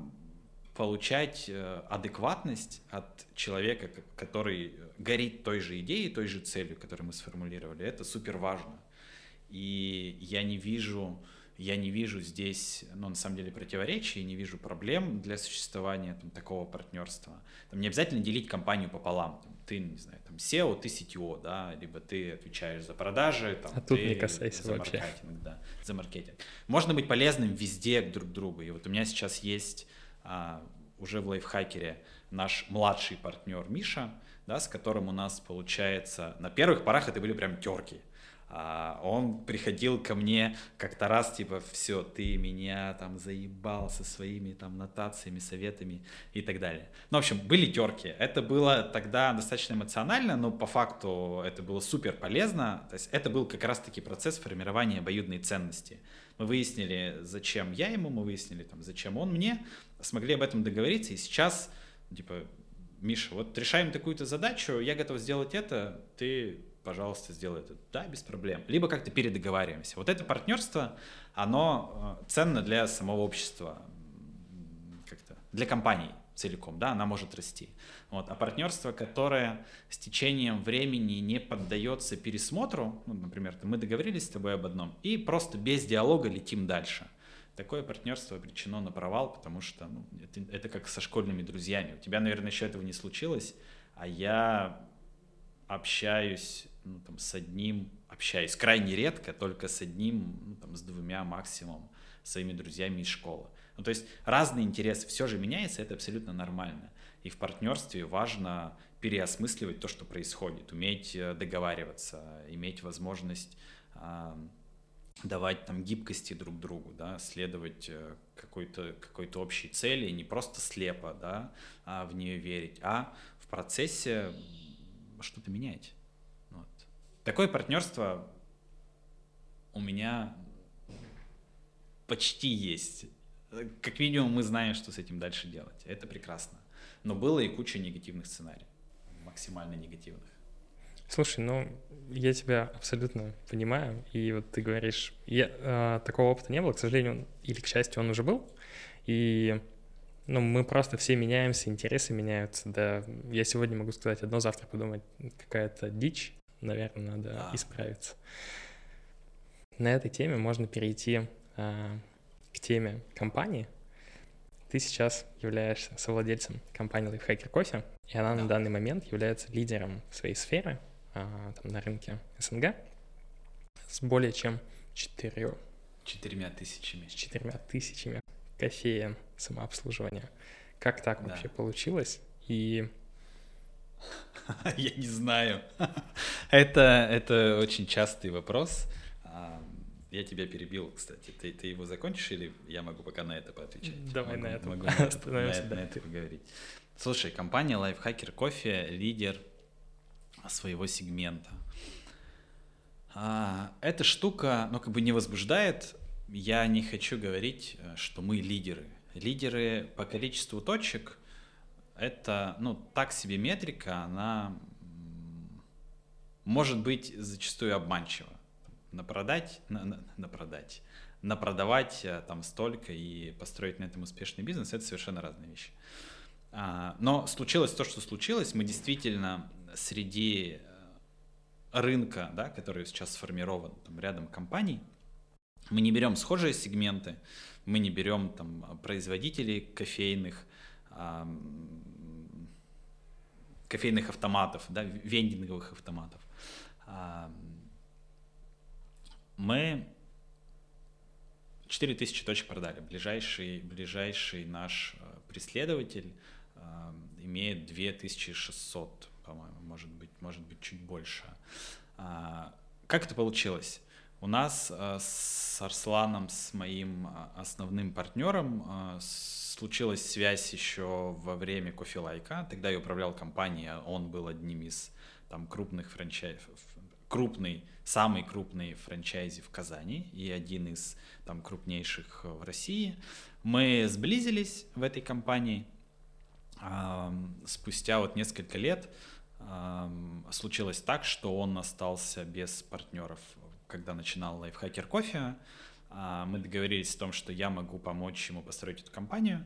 получать э, адекватность от человека, который горит той же идеей, той же целью, которую мы сформулировали, это супер важно. И я не вижу я не вижу здесь, ну, на самом деле, противоречий, не вижу проблем для существования там, такого партнерства. Там, не обязательно делить компанию пополам. Там, ты, не знаю, там SEO, ты CTO, да, либо ты отвечаешь за продажи, там, а ты тут не касайся за вообще. маркетинг, да, за маркетинг. Можно быть полезным везде друг другу. И вот у меня сейчас есть а, уже в лайфхакере наш младший партнер Миша, да, с которым у нас получается, на первых порах это были прям терки. А он приходил ко мне как-то раз, типа, все, ты меня там заебал со своими там нотациями, советами и так далее. Ну, в общем, были терки. Это было тогда достаточно эмоционально, но по факту это было супер полезно. То есть это был как раз-таки процесс формирования обоюдной ценности. Мы выяснили, зачем я ему, мы выяснили, там, зачем он мне, смогли об этом договориться, и сейчас, типа, Миша, вот решаем такую-то задачу, я готов сделать это, ты пожалуйста, сделай это. Да, без проблем. Либо как-то передоговариваемся. Вот это партнерство, оно э, ценно для самого общества, как-то для компаний целиком, да, она может расти. Вот. А партнерство, которое с течением времени не поддается пересмотру, ну, например, мы договорились с тобой об одном, и просто без диалога летим дальше. Такое партнерство обречено на провал, потому что ну, это, это как со школьными друзьями. У тебя, наверное, еще этого не случилось, а я общаюсь ну, там, с одним, общаюсь крайне редко, только с одним, ну, там, с двумя максимум своими друзьями из школы. Ну, то есть разные интересы, все же меняется, это абсолютно нормально. И в партнерстве важно переосмысливать то, что происходит, уметь э, договариваться, иметь возможность давать там гибкости друг другу, да, следовать э, какой-то какой общей цели, не просто слепо, да, а в нее верить, а в процессе что-то менять. Такое партнерство у меня почти есть. Как минимум мы знаем, что с этим дальше делать. Это прекрасно. Но было и куча негативных сценариев, максимально негативных. Слушай, ну я тебя абсолютно понимаю, и вот ты говоришь, я, э, такого опыта не было, к сожалению, или к счастью, он уже был, и ну, мы просто все меняемся, интересы меняются. Да, я сегодня могу сказать одно, завтра подумать, какая-то дичь, наверное, надо да. исправиться. На этой теме можно перейти а, к теме компании. Ты сейчас являешься совладельцем компании Lifehacker Coffee, и она да. на данный момент является лидером своей сферы а, там, на рынке СНГ с более чем четырьмя четырьмя тысячами. С четырьмя тысячами кофеен самообслуживания. Как так да. вообще получилось? И я не знаю. это, это очень частый вопрос. А, я тебя перебил, кстати. Ты, ты его закончишь или я могу пока на это поотвечать? Давай могу, на это могу на, это, на, да. на это поговорить. Слушай, компания Lifehacker Coffee лидер своего сегмента. А, эта штука, ну, как бы не возбуждает. Я не хочу говорить, э, что мы лидеры. Лидеры по количеству точек — это, ну, так себе метрика, она может быть зачастую обманчива. На продать, на, на, на продать, на продавать э, там столько и построить на этом успешный бизнес — это совершенно разные вещи. А, но случилось то, что случилось. Мы действительно среди рынка, да, который сейчас сформирован там, рядом компаний, мы не берем схожие сегменты, мы не берем там производителей кофейных, кофейных автоматов, да, вендинговых автоматов. мы 4000 точек продали. Ближайший, ближайший наш э, преследователь имеет 2600 по-моему, может быть, может быть чуть больше. А, как это получилось? У нас а, с Арсланом, с моим а, основным партнером, случилась связь еще во время кофелайка. Тогда я управлял компанией, он был одним из там крупных франчайзов, крупный, самый крупный франчайзи в Казани и один из там крупнейших в России. Мы сблизились в этой компании. Спустя вот несколько лет случилось так, что он остался без партнеров, когда начинал лайфхакер кофе. А, мы договорились о том, что я могу помочь ему построить эту компанию.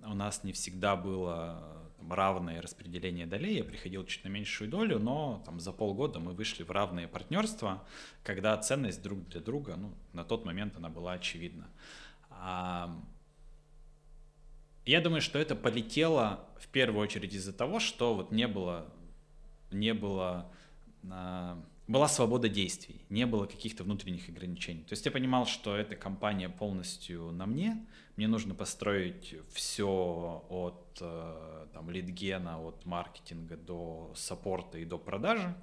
У нас не всегда было там, равное распределение долей, я приходил чуть на меньшую долю, но там, за полгода мы вышли в равное партнерство, когда ценность друг для друга, ну, на тот момент она была очевидна. Я думаю, что это полетело в первую очередь из-за того, что вот не было не было, а, была свобода действий, не было каких-то внутренних ограничений. То есть я понимал, что эта компания полностью на мне, мне нужно построить все от э, там, лидгена, от маркетинга до саппорта и до продажи.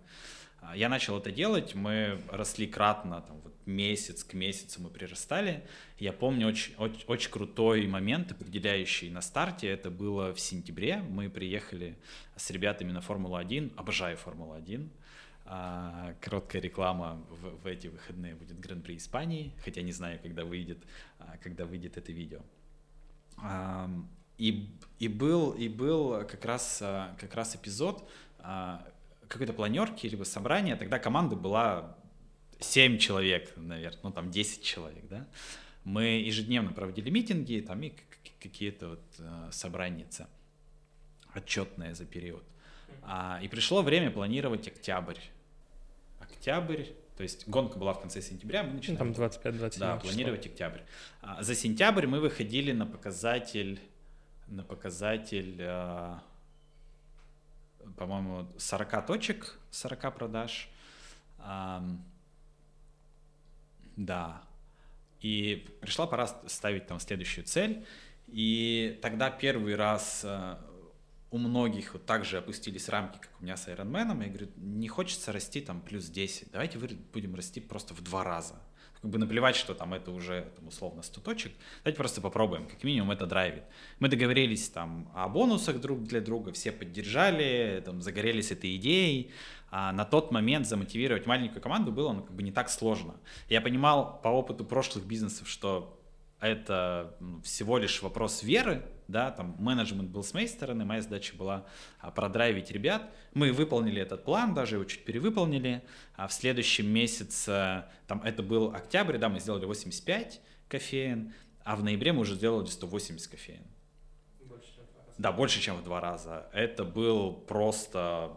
А, я начал это делать, мы росли кратно, там, вот месяц к месяцу мы прирастали. Я помню очень, очень, очень крутой момент, определяющий на старте, это было в сентябре. Мы приехали с ребятами на Формулу-1, обожаю Формулу-1. А, короткая реклама в, в эти выходные будет Гран-при Испании, хотя не знаю, когда выйдет, а, когда выйдет это видео. А, и, и, был, и был как раз, а, как раз эпизод, а, какой-то планерки, либо собрания, тогда команда была 7 человек, наверное, ну там 10 человек, да. Мы ежедневно проводили митинги, там и какие-то вот э, собрания отчетные за период. А, и пришло время планировать октябрь. Октябрь, то есть гонка была в конце сентября, мы начинали. Там 25-27 Да, планировать октябрь. А, за сентябрь мы выходили на показатель, на показатель а, по-моему, 40 точек, 40 продаж. Да. И пришла пора ставить там следующую цель. И тогда первый раз э, у многих вот так же опустились рамки, как у меня с Iron Man. Я говорю, не хочется расти там плюс 10. Давайте будем расти просто в два раза как бы наплевать, что там это уже там, условно 100 точек, давайте просто попробуем, как минимум это драйвит. Мы договорились там о бонусах друг для друга, все поддержали, там, загорелись этой идеей, а на тот момент замотивировать маленькую команду было ну, как бы не так сложно. Я понимал по опыту прошлых бизнесов, что это всего лишь вопрос веры, да, там менеджмент был с моей стороны, моя задача была а, продрайвить ребят. Мы выполнили этот план, даже его чуть перевыполнили. А в следующем месяце, там это был октябрь, да, мы сделали 85 кофеин, а в ноябре мы уже сделали 180 кофеин. Больше, чем в два раза. Да, больше, чем в два раза. Это был просто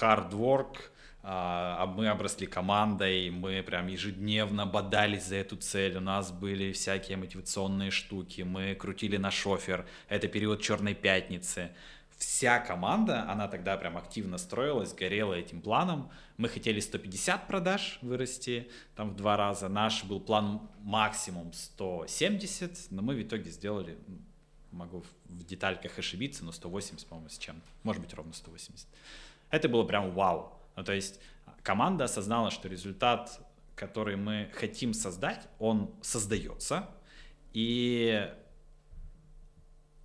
work, а, мы обросли командой, мы прям ежедневно бодались за эту цель, у нас были всякие мотивационные штуки, мы крутили на шофер, это период Черной Пятницы. Вся команда, она тогда прям активно строилась, горела этим планом. Мы хотели 150 продаж вырасти, там в два раза. Наш был план максимум 170, но мы в итоге сделали, могу в детальках ошибиться, но 180, по-моему, с чем Может быть, ровно 180. Это было прям вау ну, то есть команда осознала, что результат, который мы хотим создать, он создается, и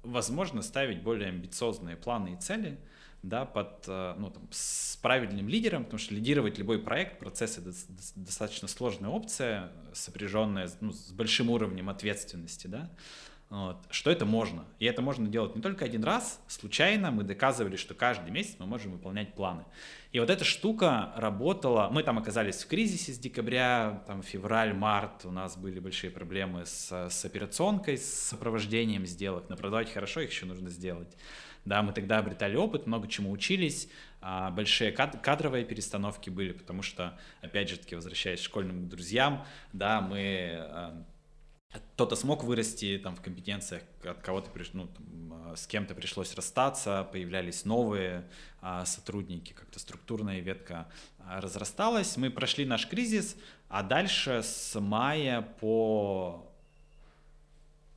возможно ставить более амбициозные планы и цели, да, под, э, ну, там, с правильным лидером, потому что лидировать любой проект, процесс — это достаточно сложная опция, сопряженная ну, с большим уровнем ответственности, да, вот, что это можно. И это можно делать не только один раз, случайно мы доказывали, что каждый месяц мы можем выполнять планы. И вот эта штука работала, мы там оказались в кризисе с декабря, там февраль, март, у нас были большие проблемы с, с операционкой, с сопровождением сделок, но продавать хорошо их еще нужно сделать. Да, мы тогда обретали опыт, много чему учились, а, большие кадровые перестановки были, потому что, опять же таки, возвращаясь к школьным друзьям, да, мы а, кто-то смог вырасти там в компетенциях, от кого-то ну, а, с кем-то пришлось расстаться, появлялись новые а, сотрудники, как-то структурная ветка а, разрасталась. Мы прошли наш кризис, а дальше с мая по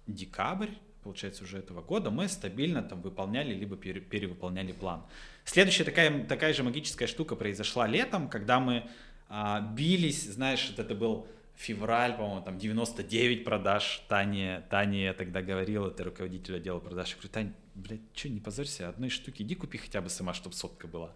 декабрь получается, уже этого года, мы стабильно там выполняли либо пере, перевыполняли план. Следующая такая, такая же магическая штука произошла летом, когда мы а, бились, знаешь, это был февраль, по-моему, там 99 продаж. Таня, Таня я тогда говорила, это руководитель отдела продаж. Я говорю, Таня, блядь, что, не позорься, одной штуки, иди купи хотя бы сама, чтобы сотка была.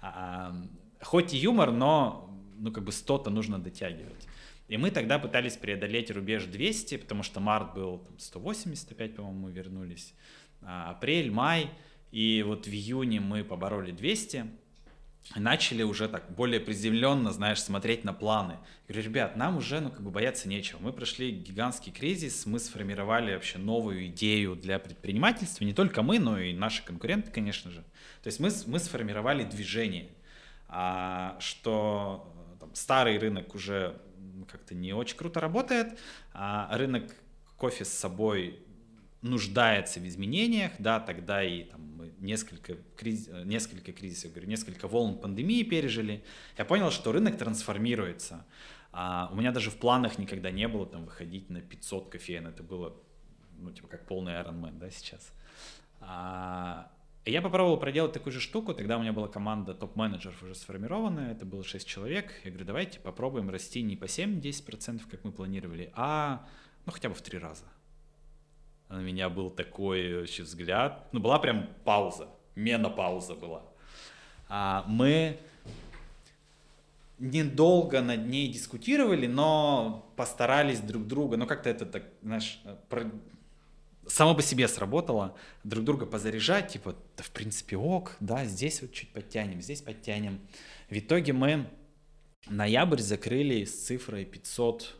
А, хоть и юмор, но ну как бы 100-то нужно дотягивать. И мы тогда пытались преодолеть рубеж 200, потому что март был там, 180 опять, по-моему, мы вернулись. А, апрель, май, и вот в июне мы побороли 200, и начали уже так более приземленно, знаешь, смотреть на планы. Я говорю, ребят, нам уже, ну, как бы бояться нечего. Мы прошли гигантский кризис, мы сформировали вообще новую идею для предпринимательства, не только мы, но и наши конкуренты, конечно же. То есть мы, мы сформировали движение, а, что там, старый рынок уже как-то не очень круто работает, а рынок кофе с собой нуждается в изменениях, да, тогда и там, мы несколько, криз, несколько кризисов, говорю, несколько волн пандемии пережили, я понял, что рынок трансформируется. А, у меня даже в планах никогда не было там выходить на 500 кофеин, это было, ну, типа, как полный Iron Man, да, сейчас. А, я попробовал проделать такую же штуку, тогда у меня была команда топ-менеджеров уже сформированная, это было 6 человек. Я говорю, давайте попробуем расти не по 7-10%, как мы планировали, а ну хотя бы в три раза. На меня был такой вообще взгляд, ну была прям пауза, менопауза была. А, мы недолго над ней дискутировали, но постарались друг друга, ну как-то это так, знаешь, само по себе сработало, друг друга позаряжать, типа, да в принципе ок, да, здесь вот чуть подтянем, здесь подтянем. В итоге мы ноябрь закрыли с цифрой 500,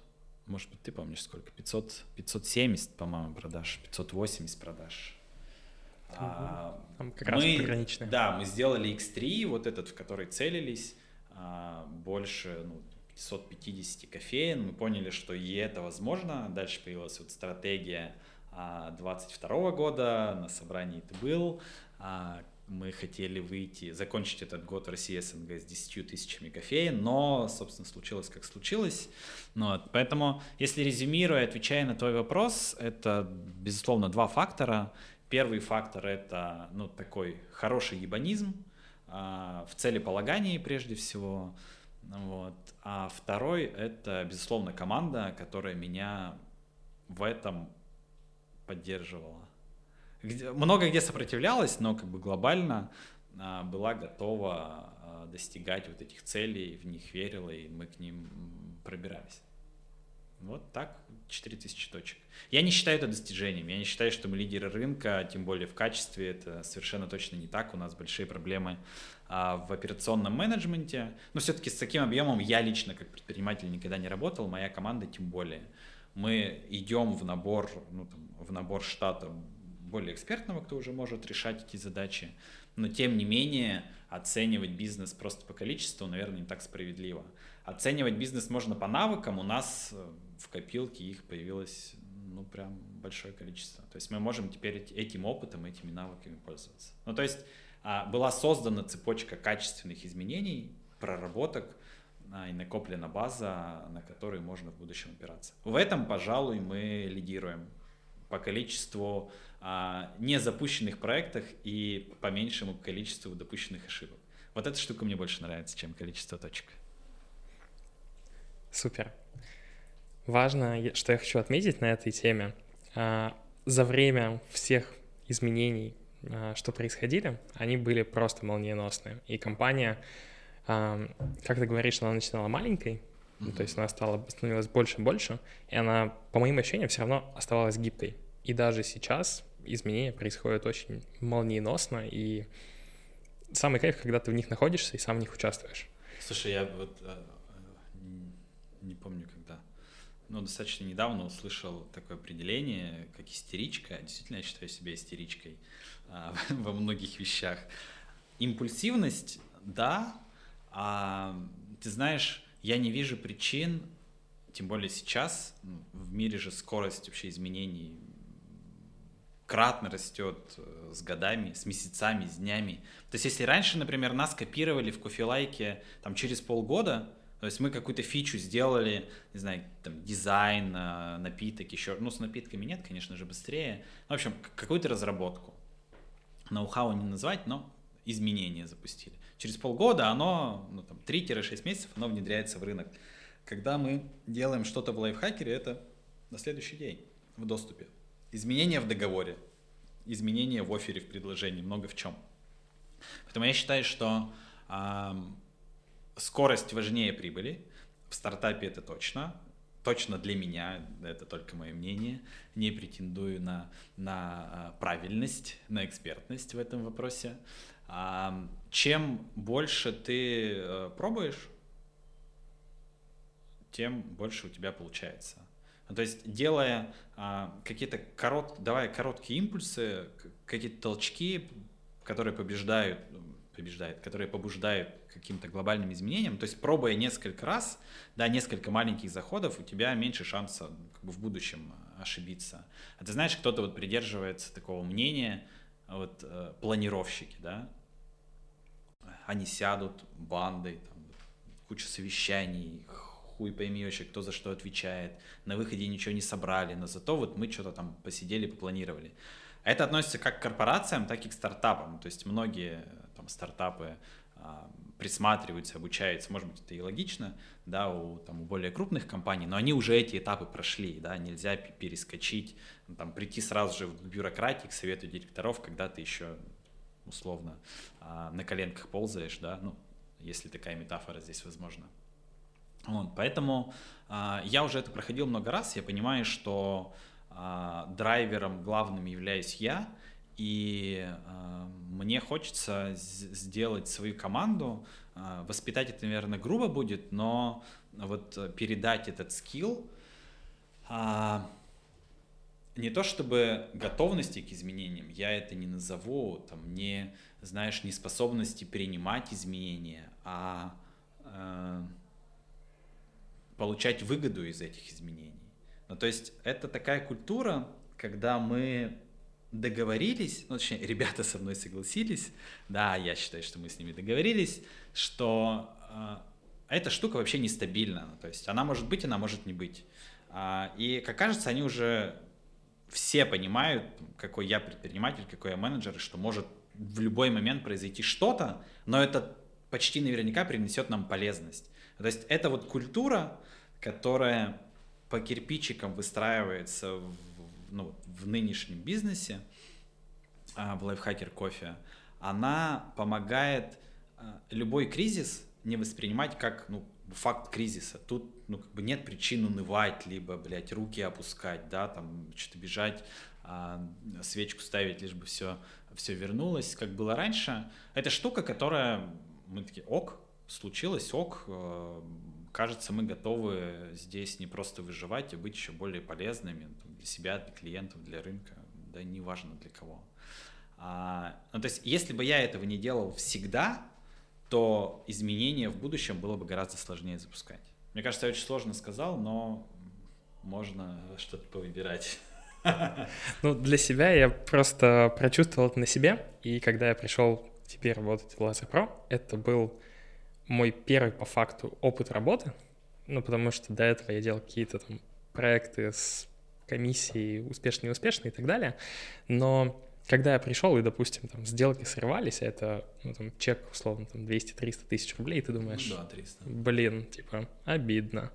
может быть, ты помнишь сколько, 500, 570, по-моему, продаж, 580 продаж. А, Там как раз мы, Да, мы сделали X3, вот этот, в который целились, а, больше ну, 550 кофеин. Мы поняли, что и это возможно. Дальше появилась вот стратегия 22 года, на сопрании ты был, а, мы хотели выйти, закончить этот год России СНГ с 10 тысячами кофеин, но, собственно, случилось как случилось. Ну, вот, поэтому, если резюмируя, отвечая на твой вопрос, это, безусловно, два фактора. Первый фактор — это, ну, такой хороший ебанизм а, в целеполагании, прежде всего. Вот. А второй — это, безусловно, команда, которая меня в этом поддерживала. Где, много где сопротивлялась, но как бы глобально а, была готова а, достигать вот этих целей, в них верила, и мы к ним пробирались. Вот так, 4000 точек. Я не считаю это достижением, я не считаю, что мы лидеры рынка, тем более в качестве, это совершенно точно не так, у нас большие проблемы а, в операционном менеджменте, но все-таки с таким объемом я лично как предприниматель никогда не работал, моя команда тем более. Мы идем в набор, ну, там, в набор штата более экспертного, кто уже может решать эти задачи. Но тем не менее оценивать бизнес просто по количеству, наверное, не так справедливо. Оценивать бизнес можно по навыкам. У нас э, в копилке их появилось ну прям большое количество. То есть мы можем теперь этим опытом, этими навыками пользоваться. Ну то есть а, была создана цепочка качественных изменений, проработок, а, и накоплена база, на которой можно в будущем опираться. В этом, пожалуй, мы лидируем по количеству а, незапущенных проектах и по меньшему количеству допущенных ошибок. Вот эта штука мне больше нравится, чем количество точек. Супер. Важно, что я хочу отметить на этой теме. А, за время всех изменений а, что происходили, они были просто молниеносные. И компания, как ты говоришь, она начинала маленькой, mm-hmm. то есть она стала, становилась больше и больше, и она, по моим ощущениям, все равно оставалась гибкой. И даже сейчас изменения происходят очень молниеносно, и самый кайф, когда ты в них находишься и сам в них участвуешь. Слушай, я вот э, не помню когда, но достаточно недавно услышал такое определение, как истеричка. Действительно, я считаю себя истеричкой а, во многих вещах. Импульсивность, да, а ты знаешь, я не вижу причин, тем более сейчас, ну, в мире же скорость вообще изменений кратно растет э, с годами, с месяцами, с днями. То есть если раньше, например, нас копировали в кофелайке там, через полгода, то есть мы какую-то фичу сделали, не знаю, там, дизайн, э, напиток, еще, ну, с напитками нет, конечно же, быстрее. В общем, какую-то разработку. Ноу-хау не назвать, но изменения запустили. Через полгода оно, ну, там, 3-6 месяцев оно внедряется в рынок. Когда мы делаем что-то в лайфхакере, это на следующий день в доступе. Изменения в договоре, изменения в офере, в предложении, много в чем. Поэтому я считаю, что э, скорость важнее прибыли. В стартапе это точно. Точно для меня, это только мое мнение. Не претендую на, на правильность, на экспертность в этом вопросе. Чем больше ты э, пробуешь, тем больше у тебя получается. Ну, то есть делая а, какие-то корот, давая короткие импульсы, какие-то толчки, которые побеждают, побеждают, которые побуждают каким-то глобальным изменениям, то есть пробуя несколько раз, да, несколько маленьких заходов, у тебя меньше шанса как бы, в будущем ошибиться. А ты знаешь, кто-то вот придерживается такого мнения, вот э, планировщики, да, они сядут бандой, там, куча совещаний, хуй пойми вообще, кто за что отвечает. На выходе ничего не собрали, но зато вот мы что-то там посидели, попланировали. Это относится как к корпорациям, так и к стартапам. То есть многие там, стартапы а, присматриваются, обучаются, может быть, это и логично, да, у, там, у более крупных компаний, но они уже эти этапы прошли, да, нельзя перескочить, там, прийти сразу же в бюрократии к совету директоров, когда ты еще условно а, на коленках ползаешь, да, ну, если такая метафора здесь возможна. Вот, поэтому а, я уже это проходил много раз, я понимаю, что а, драйвером главным являюсь я, и э, мне хочется сделать свою команду, э, воспитать это, наверное, грубо будет, но вот передать этот скилл, э, не то чтобы готовности к изменениям, я это не назову, там, не, знаешь, не способности принимать изменения, а э, получать выгоду из этих изменений. Ну, то есть это такая культура, когда мы договорились, ну, точнее, ребята со мной согласились, да, я считаю, что мы с ними договорились, что э, эта штука вообще нестабильна, то есть она может быть, она может не быть. А, и, как кажется, они уже все понимают, какой я предприниматель, какой я менеджер, и что может в любой момент произойти что-то, но это почти наверняка принесет нам полезность. То есть это вот культура, которая по кирпичикам выстраивается в ну, в нынешнем бизнесе, а, в лайфхакер кофе, она помогает а, любой кризис не воспринимать как ну, факт кризиса. Тут ну, как бы нет причин унывать, либо, блядь, руки опускать, да, там, что-то бежать, а, свечку ставить, лишь бы все, все вернулось, как было раньше. Это штука, которая, мы такие, ок, случилось, ок, э, кажется, мы готовы здесь не просто выживать, а быть еще более полезными для себя, для клиентов, для рынка, да неважно для кого. А, ну, то есть, если бы я этого не делал всегда, то изменения в будущем было бы гораздо сложнее запускать. Мне кажется, я очень сложно сказал, но можно что-то повыбирать. Ну, для себя я просто прочувствовал это на себе, и когда я пришел теперь работать в Laser Pro, это был мой первый по факту опыт работы, ну, потому что до этого я делал какие-то там проекты с комиссией успешные, неуспешные и так далее, но когда я пришел и, допустим, там сделки срывались, а это, ну, там, чек, условно, там, 200-300 тысяч рублей, ты думаешь, ну, да, 300. блин, типа, обидно.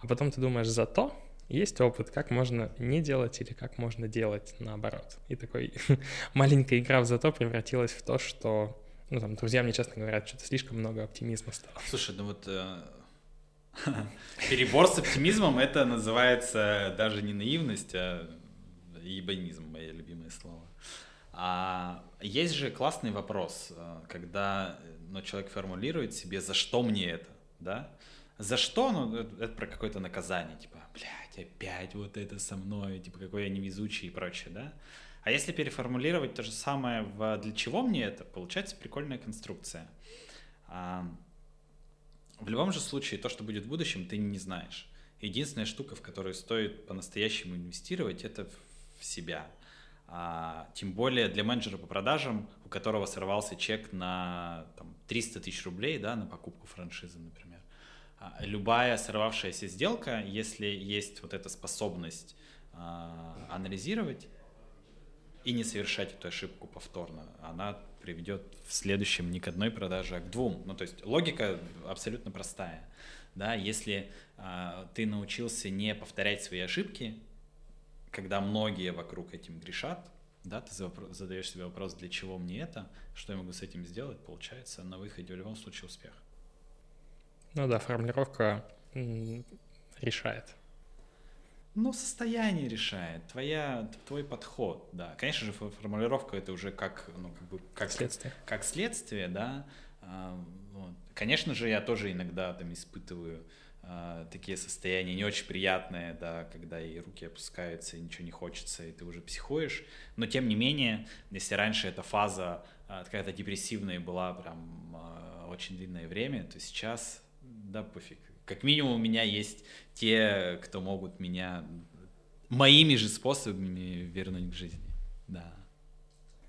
А потом ты думаешь, зато есть опыт, как можно не делать или как можно делать наоборот. И такой маленькая игра в зато превратилась в то, что, ну там, друзья мне честно говорят, что-то слишком много оптимизма стало. Слушай, ну вот э, перебор с оптимизмом, это называется даже не наивность, а ебанизм, мое любимое слово. А есть же классный вопрос, э, когда ну, человек формулирует себе, за что мне это, да? За что? Ну, это, это про какое-то наказание, типа, блядь, опять вот это со мной, типа, какой я невезучий и прочее, да? А если переформулировать то же самое в «для чего мне это?», получается прикольная конструкция. А, в любом же случае, то, что будет в будущем, ты не знаешь. Единственная штука, в которую стоит по-настоящему инвестировать, это в себя. А, тем более для менеджера по продажам, у которого сорвался чек на там, 300 тысяч рублей да, на покупку франшизы, например. А, любая сорвавшаяся сделка, если есть вот эта способность а, анализировать и не совершать эту ошибку повторно, она приведет в следующем не к одной продаже, а к двум. Ну, то есть логика абсолютно простая. Да, если а, ты научился не повторять свои ошибки, когда многие вокруг этим грешат, да, ты задаешь себе вопрос, для чего мне это, что я могу с этим сделать, получается на выходе в любом случае успех. Ну да, формулировка решает. Ну, состояние решает, твоя, твой подход, да. Конечно же, формулировка это уже как, ну, как бы, как следствие, как следствие да. А. Конечно же, я тоже иногда там испытываю а, такие состояния не очень приятные, да, когда и руки опускаются, и ничего не хочется, и ты уже психуешь. Но тем не менее, если раньше эта фаза а, какая-то депрессивная была прям а, очень длинное время, то сейчас, да, пофиг. Как минимум у меня есть те, кто могут меня моими же способами вернуть к жизни, да.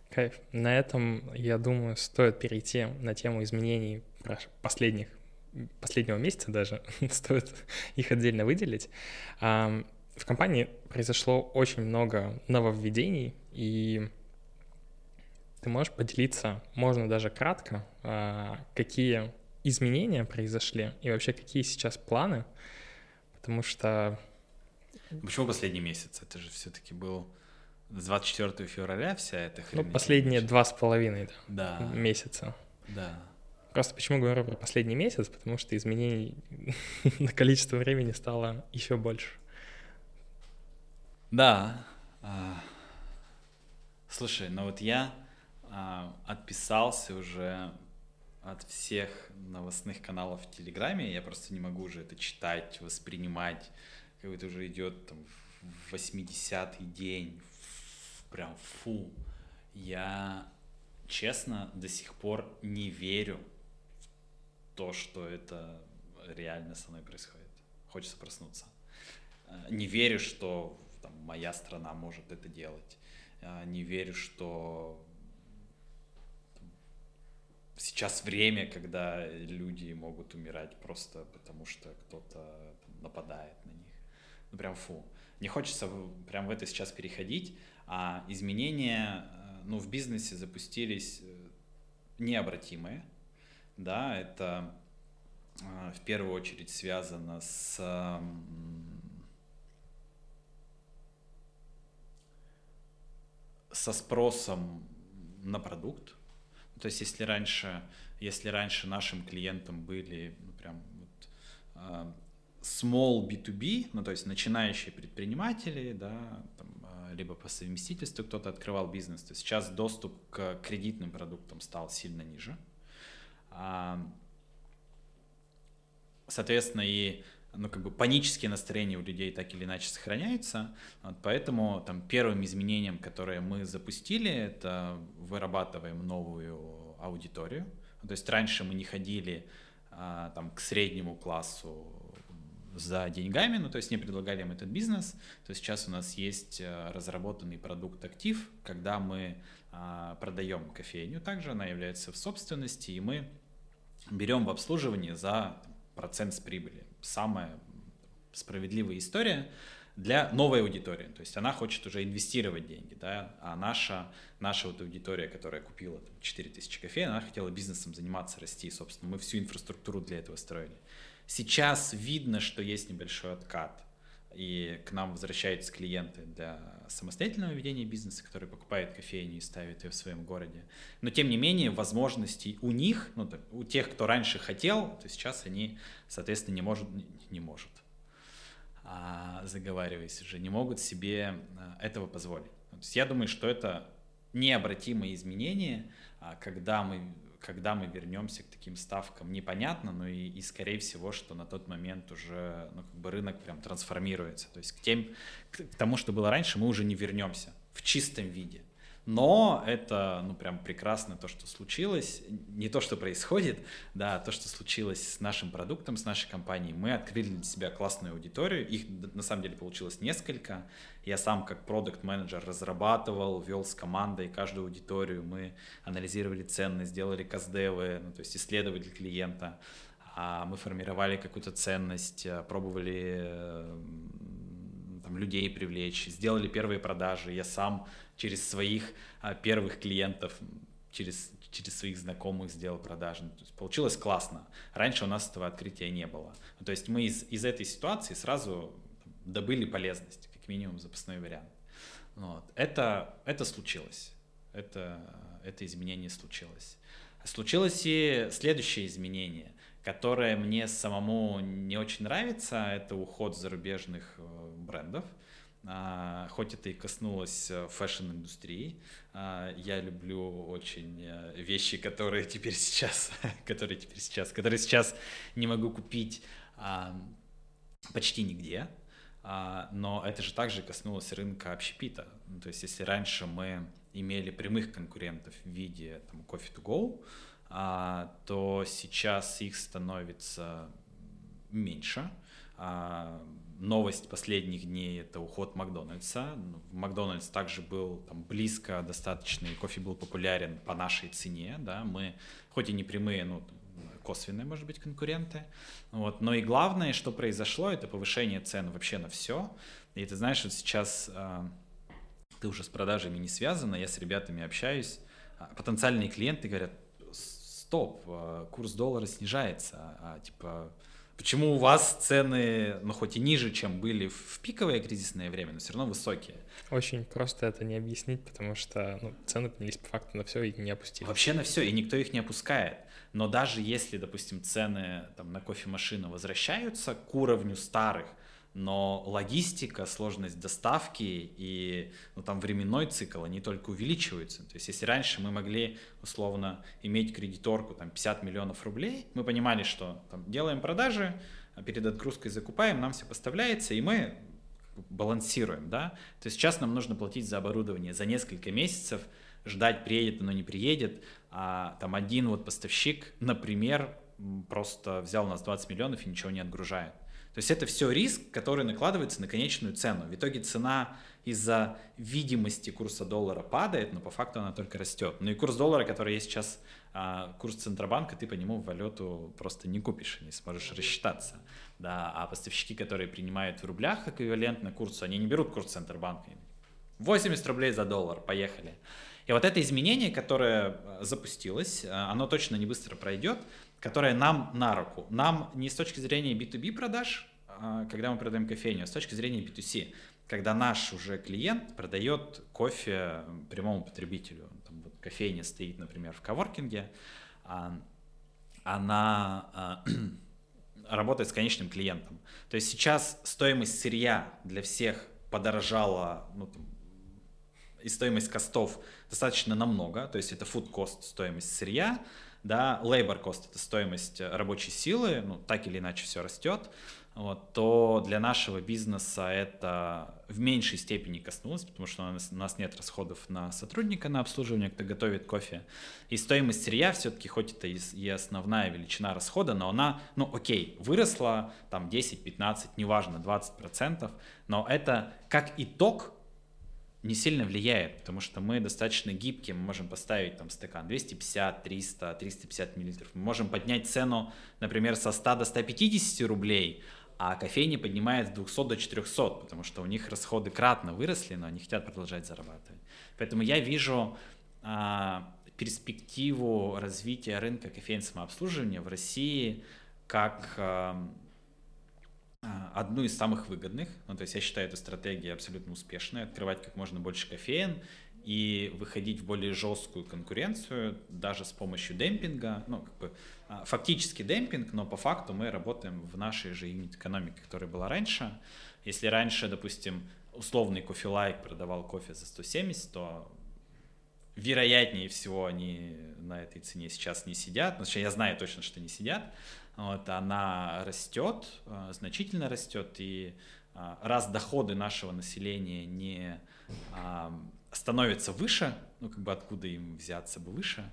Кайф. На этом, я думаю, стоит перейти на тему изменений последних последнего месяца даже, стоит их отдельно выделить. В компании произошло очень много нововведений, и ты можешь поделиться, можно даже кратко, а, какие изменения произошли и вообще какие сейчас планы, потому что... Почему последний месяц? Это же все-таки был с 24 февраля вся эта хрень. Ну, последние два с половиной да, месяца. Да. Просто почему говорю про последний месяц, потому что изменений на количество времени стало еще больше. Да. А, слушай, ну вот я а, отписался уже от всех новостных каналов в Телеграме. Я просто не могу уже это читать, воспринимать. Как это уже идет там, в 80-й день. Прям фу. Я честно до сих пор не верю то, что это реально со мной происходит. Хочется проснуться. Э, не верю, что там, моя страна может это делать. Э, не верю, что сейчас время, когда люди могут умирать просто потому, что кто-то нападает на них. Ну прям фу. Не хочется прям в это сейчас переходить, а изменения э, ну, в бизнесе запустились необратимые, да, это а, в первую очередь связано с со спросом на продукт. То есть, если раньше, если раньше нашим клиентам были ну, прям вот, а, small B2B, ну то есть начинающие предприниматели, да, там, а, либо по совместительству кто-то открывал бизнес, то сейчас доступ к кредитным продуктам стал сильно ниже. Соответственно, и ну, как бы панические настроения у людей так или иначе сохраняются. Вот, поэтому там первым изменением, которое мы запустили, это вырабатываем новую аудиторию. То есть раньше мы не ходили а, там, к среднему классу за деньгами, ну то есть не предлагали им этот бизнес, то сейчас у нас есть а, разработанный продукт актив, когда мы продаем кофейню, также она является в собственности, и мы берем в обслуживание за процент с прибыли. Самая справедливая история для новой аудитории. То есть она хочет уже инвестировать деньги, да, а наша, наша вот аудитория, которая купила там, 4000 кофеин, она хотела бизнесом заниматься, расти, собственно, мы всю инфраструктуру для этого строили. Сейчас видно, что есть небольшой откат. И к нам возвращаются клиенты для самостоятельного ведения бизнеса, которые покупают кофейню и ставят ее в своем городе. Но тем не менее возможностей у них, ну, у тех, кто раньше хотел, то сейчас они, соответственно, не может, не может, а, заговариваясь уже, не могут себе а, этого позволить. То есть я думаю, что это необратимые изменения, а, когда мы когда мы вернемся к таким ставкам, непонятно, но и, и скорее всего, что на тот момент уже ну, как бы рынок прям трансформируется. То есть к, тем, к тому, что было раньше, мы уже не вернемся в чистом виде. Но это, ну, прям прекрасно то, что случилось. Не то, что происходит, да, а то, что случилось с нашим продуктом, с нашей компанией. Мы открыли для себя классную аудиторию. Их, на самом деле, получилось несколько. Я сам, как продукт менеджер разрабатывал, вел с командой каждую аудиторию. Мы анализировали ценность, сделали каздевы, ну, то есть исследовали клиента. А мы формировали какую-то ценность, э, пробовали э, там, людей привлечь, сделали первые продажи. Я сам через своих а, первых клиентов, через, через своих знакомых сделал продажи. То есть получилось классно. Раньше у нас этого открытия не было. То есть мы из, из этой ситуации сразу добыли полезность, как минимум запасной вариант. Вот. Это, это случилось. Это, это изменение случилось. Случилось и следующее изменение, которое мне самому не очень нравится. Это уход зарубежных э, брендов. А, хоть это и коснулось э, fashion-индустрии, а, я люблю очень э, вещи, которые теперь сейчас, которые теперь сейчас, которые сейчас не могу купить а, почти нигде, но это же также коснулось рынка общепита. То есть если раньше мы имели прямых конкурентов в виде там, Coffee to Go, то сейчас их становится меньше. Новость последних дней это уход Макдональдса. Макдональдс также был там близко достаточно, и кофе был популярен по нашей цене, да, мы, хоть и не прямые, ну, косвенные, может быть, конкуренты, вот, но и главное, что произошло, это повышение цен вообще на все, и ты знаешь, вот сейчас э, ты уже с продажами не связана, я с ребятами общаюсь, а потенциальные клиенты говорят, стоп, а, курс доллара снижается, а, типа, Почему у вас цены, ну, хоть и ниже, чем были в пиковое кризисное время, но все равно высокие? Очень просто это не объяснить, потому что ну, цены поднялись по факту на все и не опустились. Вообще на все, и никто их не опускает. Но даже если, допустим, цены там, на кофемашины возвращаются к уровню старых, но логистика, сложность доставки и ну, там временной цикл, они только увеличиваются. То есть если раньше мы могли условно иметь кредиторку там 50 миллионов рублей, мы понимали, что там, делаем продажи, а перед отгрузкой закупаем, нам все поставляется, и мы балансируем, да. То есть сейчас нам нужно платить за оборудование за несколько месяцев, ждать, приедет оно, не приедет, а там один вот поставщик, например, просто взял у нас 20 миллионов и ничего не отгружает. То есть это все риск, который накладывается на конечную цену. В итоге цена из-за видимости курса доллара падает, но по факту она только растет. Ну и курс доллара, который есть сейчас, а, курс Центробанка, ты по нему валюту просто не купишь, не сможешь рассчитаться. Да, а поставщики, которые принимают в рублях эквивалентно курсу, они не берут курс Центробанка. 80 рублей за доллар, поехали. И вот это изменение, которое а, запустилось, а, оно точно не быстро пройдет, которая нам на руку. Нам не с точки зрения B2B продаж, а, когда мы продаем кофейню, а с точки зрения B2C, когда наш уже клиент продает кофе прямому потребителю. Там вот кофейня стоит, например, в коворкинге, а, она а, работает с конечным клиентом. То есть сейчас стоимость сырья для всех подорожала, ну, там, и стоимость костов достаточно намного, то есть это food cost стоимость сырья, да, labor cost это стоимость рабочей силы, ну, так или иначе все растет, вот, то для нашего бизнеса это в меньшей степени коснулось, потому что у нас, у нас нет расходов на сотрудника, на обслуживание, кто готовит кофе. И стоимость сырья все-таки, хоть это и основная величина расхода, но она, ну окей, выросла там 10-15, неважно, 20%, но это как итог не сильно влияет, потому что мы достаточно гибкие, мы можем поставить там стакан 250, 300, 350 миллилитров. Мы можем поднять цену, например, со 100 до 150 рублей, а кофейни поднимает с 200 до 400, потому что у них расходы кратно выросли, но они хотят продолжать зарабатывать. Поэтому я вижу а, перспективу развития рынка кофейного самообслуживания в России как а, одну из самых выгодных. Ну, то есть я считаю эту стратегию абсолютно успешной, открывать как можно больше кофеин и выходить в более жесткую конкуренцию даже с помощью демпинга. Ну, как бы а, фактически демпинг, но по факту мы работаем в нашей же юнит-экономике, которая была раньше. Если раньше, допустим, условный кофе-лайк продавал кофе за 170, то вероятнее всего они на этой цене сейчас не сидят. Потому я знаю точно, что не сидят. Вот, она растет, а, значительно растет, и а, раз доходы нашего населения не становятся выше, ну как бы откуда им взяться бы выше,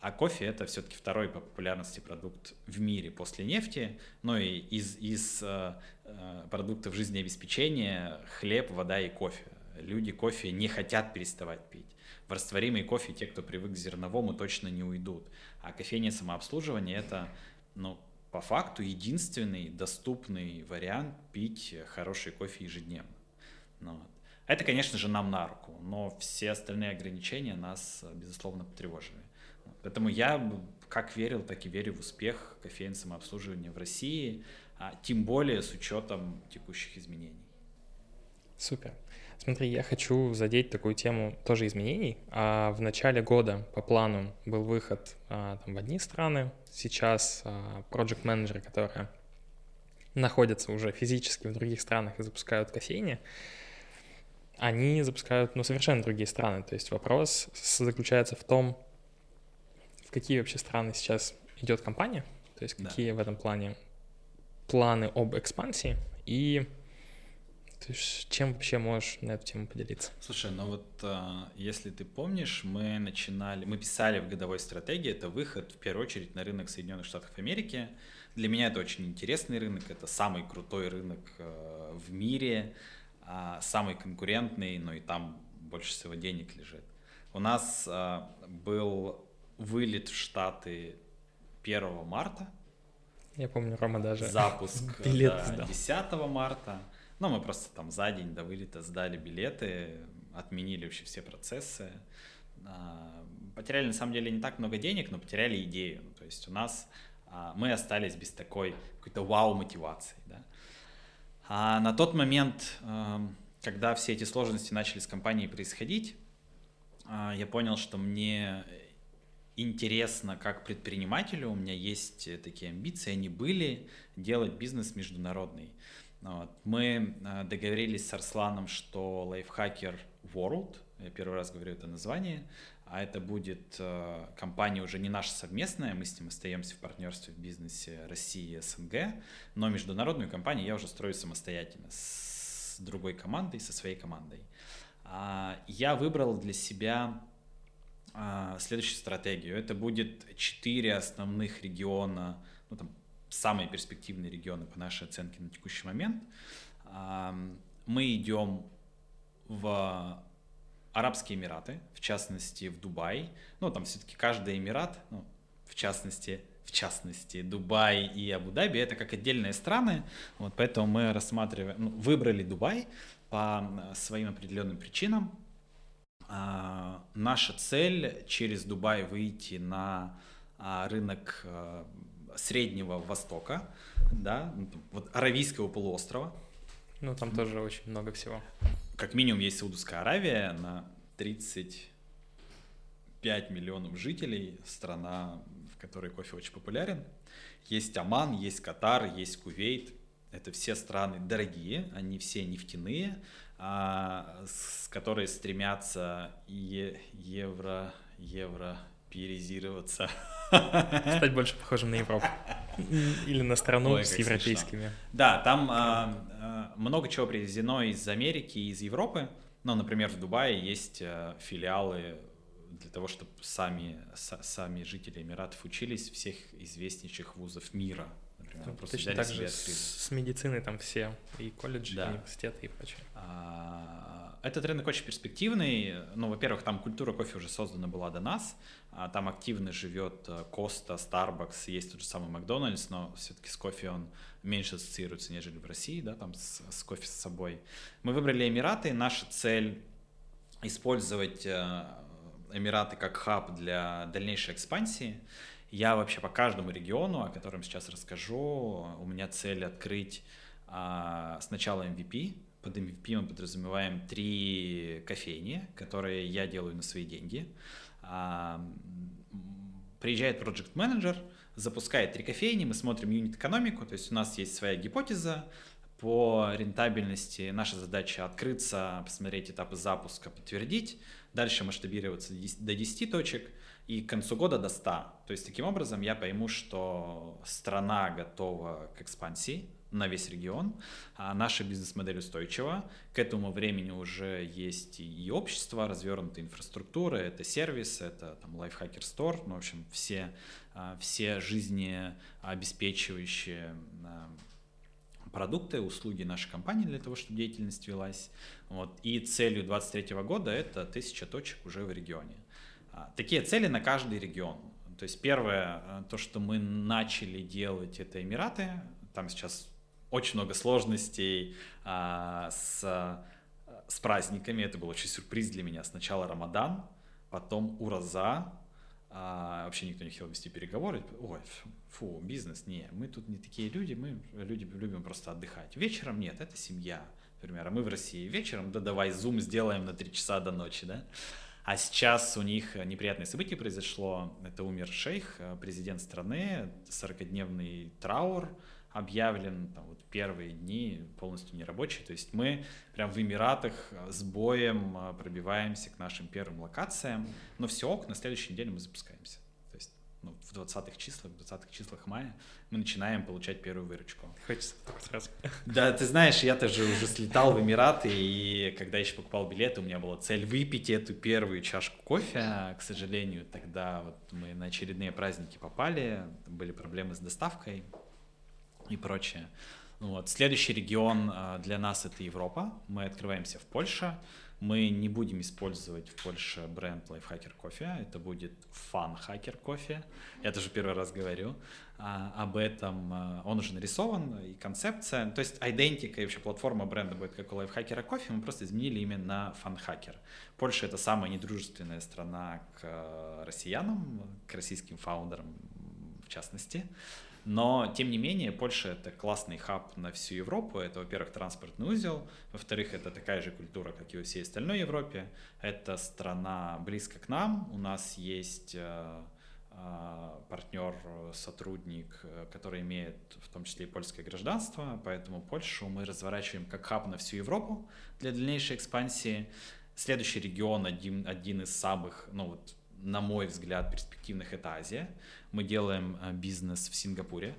а кофе это все-таки второй по популярности продукт в мире после нефти. Ну и из, из э, э, продуктов жизнеобеспечения хлеб, вода и кофе. Люди кофе не хотят переставать пить. В растворимый кофе те, кто привык к зерновому, точно не уйдут. А кофейня самообслуживания это, ну, по факту единственный доступный вариант пить хороший кофе ежедневно. Ну. Это, конечно же, нам на руку, но все остальные ограничения нас, безусловно, потревожили. Поэтому я как верил, так и верю в успех кофеин самообслуживания в России, а тем более с учетом текущих изменений. Супер. Смотри, я хочу задеть такую тему тоже изменений. А в начале года по плану был выход а, там, в одни страны. Сейчас а, project менеджеры которые находятся уже физически в других странах и запускают кофейни, они запускают ну, совершенно другие страны. То есть вопрос заключается в том, в какие вообще страны сейчас идет компания, то есть какие да. в этом плане планы об экспансии и есть, чем вообще можешь на эту тему поделиться? Слушай, ну вот а, если ты помнишь, мы начинали, мы писали в годовой стратегии, это выход в первую очередь на рынок Соединенных Штатов Америки. Для меня это очень интересный рынок, это самый крутой рынок э, в мире, а, самый конкурентный, но и там больше всего денег лежит. У нас а, был вылет в Штаты 1 марта. Я помню, Рома даже запуск билет да, 10 марта. Ну, мы просто там за день до вылета сдали билеты, отменили вообще все процессы. А, потеряли на самом деле не так много денег, но потеряли идею. То есть у нас а, мы остались без такой какой-то вау-мотивации. Да? А на тот момент, когда все эти сложности начали с компанией происходить, я понял, что мне интересно как предпринимателю, у меня есть такие амбиции, они были, делать бизнес международный. Вот. Мы э, договорились с Арсланом, что Lifehacker World, я первый раз говорю это название, а это будет э, компания уже не наша совместная, мы с ним остаемся в партнерстве в бизнесе России и СНГ, но международную компанию я уже строю самостоятельно с другой командой, со своей командой. А, я выбрал для себя а, следующую стратегию. Это будет четыре основных региона, ну там самые перспективные регионы по нашей оценке на текущий момент. Мы идем в Арабские Эмираты, в частности в Дубай. Ну там все-таки каждый Эмират, ну, в частности в частности, Дубай и Абу-Даби, это как отдельные страны, вот поэтому мы рассматриваем, ну, выбрали Дубай по своим определенным причинам, а, наша цель через Дубай выйти на а, рынок а, Среднего Востока, да, ну, вот Аравийского полуострова. Ну, там тоже очень много всего. Как минимум есть Саудовская Аравия на 35 миллионов жителей, страна, в которой кофе очень популярен. Есть Оман, есть Катар, есть Кувейт. Это все страны дорогие, они все нефтяные, а, с которые стремятся е- евро, евро перизироваться. Стать больше похожим на Европу. Или на страну Ой, с европейскими. Смешно. Да, там а, а, много чего привезено из Америки и из Европы. Ну, например, в Дубае есть а, филиалы для того, чтобы сами, с, сами жители Эмиратов учились всех известнейших вузов мира например. Просто Точно так же с, с медициной там все, и колледжи, да. и университеты, и прочее. А, этот рынок очень перспективный. Ну, во-первых, там культура кофе уже создана была до нас. А там активно живет Коста, Starbucks, есть тот же самый Макдональдс, но все-таки с кофе он меньше ассоциируется, нежели в России, да, там с, с кофе с собой. Мы выбрали Эмираты. Наша цель использовать э, Эмираты как хаб для дальнейшей экспансии. Я вообще по каждому региону, о котором сейчас расскажу, у меня цель открыть а, сначала MVP. Под MVP мы подразумеваем три кофейни, которые я делаю на свои деньги. А, приезжает проект менеджер запускает три кофейни, мы смотрим юнит-экономику, то есть у нас есть своя гипотеза, по рентабельности наша задача открыться, посмотреть этапы запуска, подтвердить, дальше масштабироваться до 10 точек и к концу года до 100. То есть таким образом я пойму, что страна готова к экспансии на весь регион, а наша бизнес-модель устойчива, к этому времени уже есть и общество, развернутая инфраструктура, это сервис, это там лайфхакер стор, ну, в общем, все, а, все жизнеобеспечивающие а, продукты, услуги нашей компании для того, чтобы деятельность велась. Вот. И целью 2023 года это тысяча точек уже в регионе. А, такие цели на каждый регион. То есть первое, то, что мы начали делать, это Эмираты. Там сейчас очень много сложностей а, с, с праздниками. Это был очень сюрприз для меня. Сначала Рамадан, потом Ураза, а, вообще никто не хотел вести переговоры. Ой, фу, бизнес, не, мы тут не такие люди, мы люди любим просто отдыхать. Вечером нет, это семья, например, а мы в России вечером, да давай зум сделаем на три часа до ночи, да. А сейчас у них неприятное событие произошло, это умер шейх, президент страны, 40-дневный траур, объявлен там, вот первые дни полностью нерабочий. То есть мы прям в Эмиратах с боем а, пробиваемся к нашим первым локациям. Но все ок, на следующей неделе мы запускаемся. То есть ну, в 20-х числах, в 20-х числах мая мы начинаем получать первую выручку. Хочется сразу. Да, ты знаешь, я тоже уже слетал в Эмираты, и когда еще покупал билеты, у меня была цель выпить эту первую чашку кофе. К сожалению, тогда вот мы на очередные праздники попали, были проблемы с доставкой и прочее. Ну вот. Следующий регион а, для нас это Европа. Мы открываемся в Польше. Мы не будем использовать в Польше бренд Lifehacker кофе. Это будет Fun Hacker кофе. Я тоже первый раз говорю а, об этом. А, он уже нарисован и концепция. То есть идентика и вообще платформа бренда будет как у Lifehacker кофе. Мы просто изменили имя на Fun Hacker. Польша это самая недружественная страна к россиянам, к российским фаундерам в частности. Но, тем не менее, Польша — это классный хаб на всю Европу. Это, во-первых, транспортный узел. Во-вторых, это такая же культура, как и во всей остальной Европе. Это страна близко к нам. У нас есть э, э, партнер, сотрудник, который имеет в том числе и польское гражданство, поэтому Польшу мы разворачиваем как хаб на всю Европу для дальнейшей экспансии. Следующий регион, один, один из самых, ну вот, на мой взгляд, перспективных, это Азия. Мы делаем э, бизнес в Сингапуре.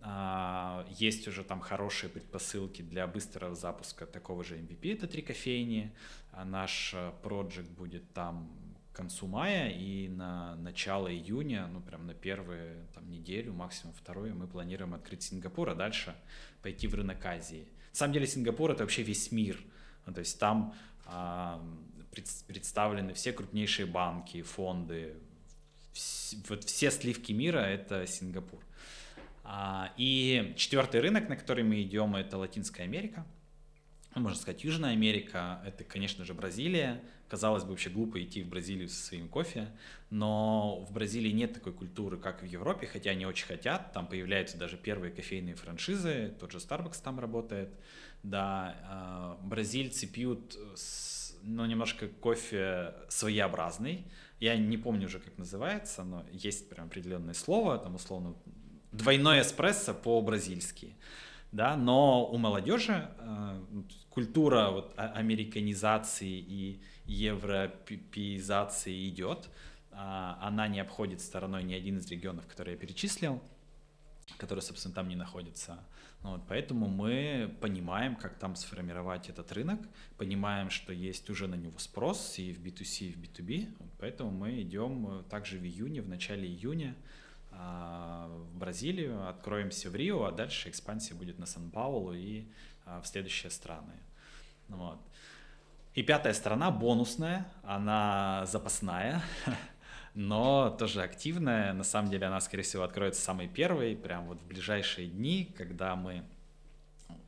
А, есть уже там хорошие предпосылки для быстрого запуска такого же MVP, это три кофейни. А наш э, проект будет там к концу мая и на начало июня, ну прям на первую там, неделю, максимум вторую, мы планируем открыть Сингапур, а дальше пойти в рынок Азии. На самом деле Сингапур это вообще весь мир, ну, то есть там представлены все крупнейшие банки, фонды, вот все сливки мира — это Сингапур. А, и четвертый рынок, на который мы идем, это Латинская Америка. Ну, можно сказать, Южная Америка, это, конечно же, Бразилия. Казалось бы, вообще глупо идти в Бразилию со своим кофе, но в Бразилии нет такой культуры, как в Европе, хотя они очень хотят. Там появляются даже первые кофейные франшизы, тот же Starbucks там работает. Да, а, бразильцы пьют, ну, немножко кофе своеобразный, я не помню уже, как называется, но есть прям определенное слово, там условно двойной эспрессо по-бразильски. Да, но у молодежи э, культура вот, а, американизации и европеизации идет. Э, она не обходит стороной ни один из регионов, которые я перечислил, которые, собственно, там не находятся. Ну вот, поэтому мы понимаем, как там сформировать этот рынок, понимаем, что есть уже на него спрос и в B2C, и в B2B. Вот, поэтому мы идем э, также в июне, в начале июня а, в Бразилию, откроемся в Рио, а дальше экспансия будет на Сан-Паулу и а, в следующие страны. Вот. И пятая страна бонусная, она запасная. но тоже активная. На самом деле она, скорее всего, откроется самой первой, прям вот в ближайшие дни, когда мы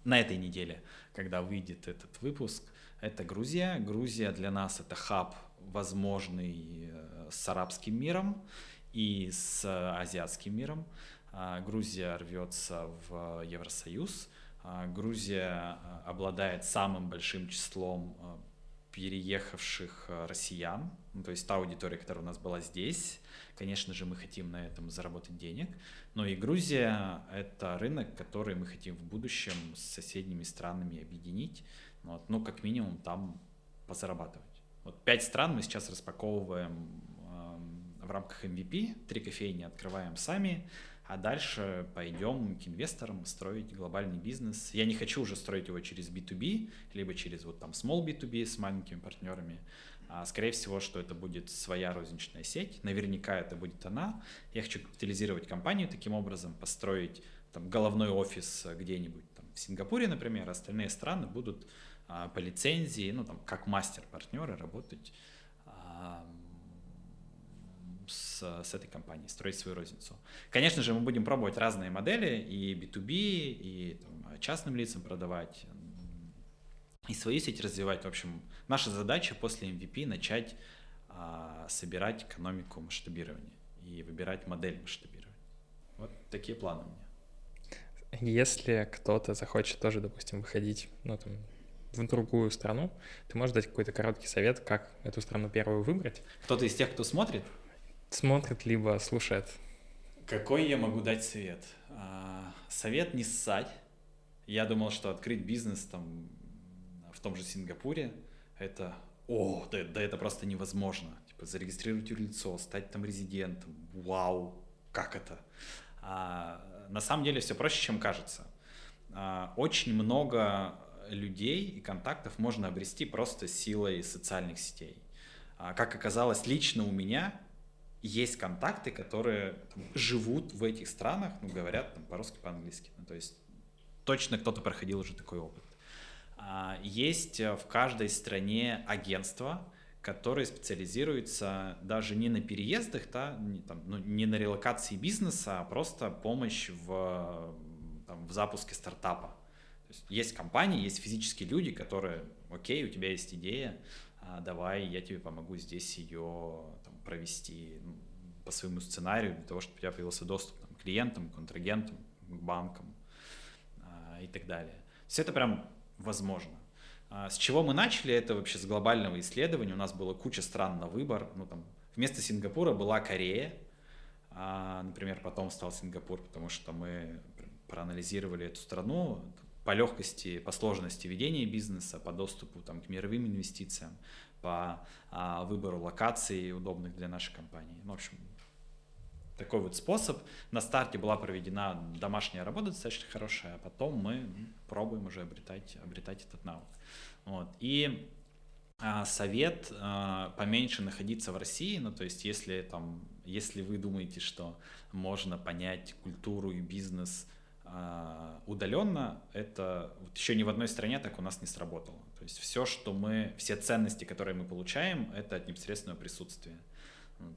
на этой неделе, когда выйдет этот выпуск, это Грузия. Грузия для нас это хаб возможный э, с арабским миром и с азиатским миром. А, Грузия рвется в Евросоюз. А, Грузия обладает самым большим числом переехавших россиян, ну, то есть та аудитория, которая у нас была здесь. Конечно же, мы хотим на этом заработать денег, но и Грузия — это рынок, который мы хотим в будущем с соседними странами объединить, вот, ну, как минимум там позарабатывать. Вот пять стран мы сейчас распаковываем э, в рамках MVP, три кофейни открываем сами, а дальше пойдем к инвесторам строить глобальный бизнес. Я не хочу уже строить его через B2B, либо через вот там small B2B с маленькими партнерами. А, скорее всего, что это будет своя розничная сеть. Наверняка это будет она. Я хочу капитализировать компанию таким образом, построить там головной офис где-нибудь там, в Сингапуре, например. Остальные страны будут а, по лицензии, ну там как мастер-партнеры работать а, с, с этой компанией, строить свою розницу. Конечно же, мы будем пробовать разные модели, и B2B, и там, частным лицам продавать, и свою сеть развивать. В общем, наша задача после MVP начать а, собирать экономику масштабирования и выбирать модель масштабирования. Вот такие планы у меня. Если кто-то захочет тоже, допустим, выходить, ну, там, в другую страну, ты можешь дать какой-то короткий совет, как эту страну первую выбрать? Кто-то из тех, кто смотрит? Смотрит, либо слушает. Какой я могу дать совет? А, совет не ссать. Я думал, что открыть бизнес там в том же Сингапуре, это, о, да, да это просто невозможно. Типа зарегистрировать юрлицо, стать там резидентом, вау, как это? А, на самом деле все проще, чем кажется. А, очень много людей и контактов можно обрести просто силой социальных сетей. А, как оказалось, лично у меня есть контакты, которые живут в этих странах, ну, говорят там, по-русски, по-английски. Ну, то есть точно кто-то проходил уже такой опыт. А, есть в каждой стране агентства, которые специализируются даже не на переездах, да, не, там, ну, не на релокации бизнеса, а просто помощь в, там, в запуске стартапа. То есть, есть компании, есть физические люди, которые, окей, у тебя есть идея, а, давай я тебе помогу здесь ее провести по своему сценарию, для того, чтобы у тебя появился доступ там, к клиентам, контрагентам, к банкам а, и так далее. Все это прям возможно. А, с чего мы начали? Это вообще с глобального исследования. У нас было куча стран на выбор. Ну, там, вместо Сингапура была Корея, а, например, потом стал Сингапур, потому что мы проанализировали эту страну по легкости, по сложности ведения бизнеса, по доступу там, к мировым инвестициям, по а, выбору локаций, удобных для нашей компании. Ну, в общем, такой вот способ. На старте была проведена домашняя работа достаточно хорошая, а потом мы пробуем уже обретать, обретать этот навык. Вот. И а, совет а, поменьше находиться в России, ну то есть если там, если вы думаете, что можно понять культуру и бизнес а, удаленно, это вот еще ни в одной стране так у нас не сработало. То есть все, что мы, все ценности, которые мы получаем, это от непосредственного присутствия.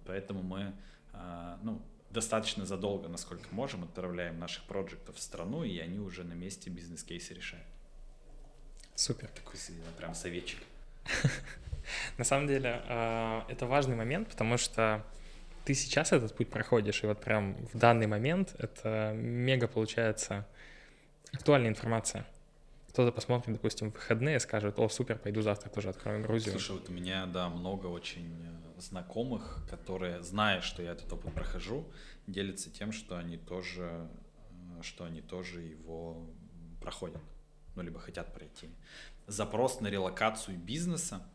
Поэтому мы, а, ну, достаточно задолго, насколько можем, отправляем наших проектов в страну, и они уже на месте бизнес-кейсы решают. Супер. Такой прям советчик. На самом деле, а, это важный момент, потому что ты сейчас этот путь проходишь, и вот прям в данный момент это мега получается актуальная информация. Кто-то посмотрит, допустим, в выходные скажет, о, супер, пойду завтра тоже открою Грузию. Слушай, вот у меня, да, много очень э, знакомых, которые, зная, что я этот опыт прохожу, делятся тем, что они тоже, э, что они тоже его проходят, ну, либо хотят пройти. Запрос на релокацию бизнеса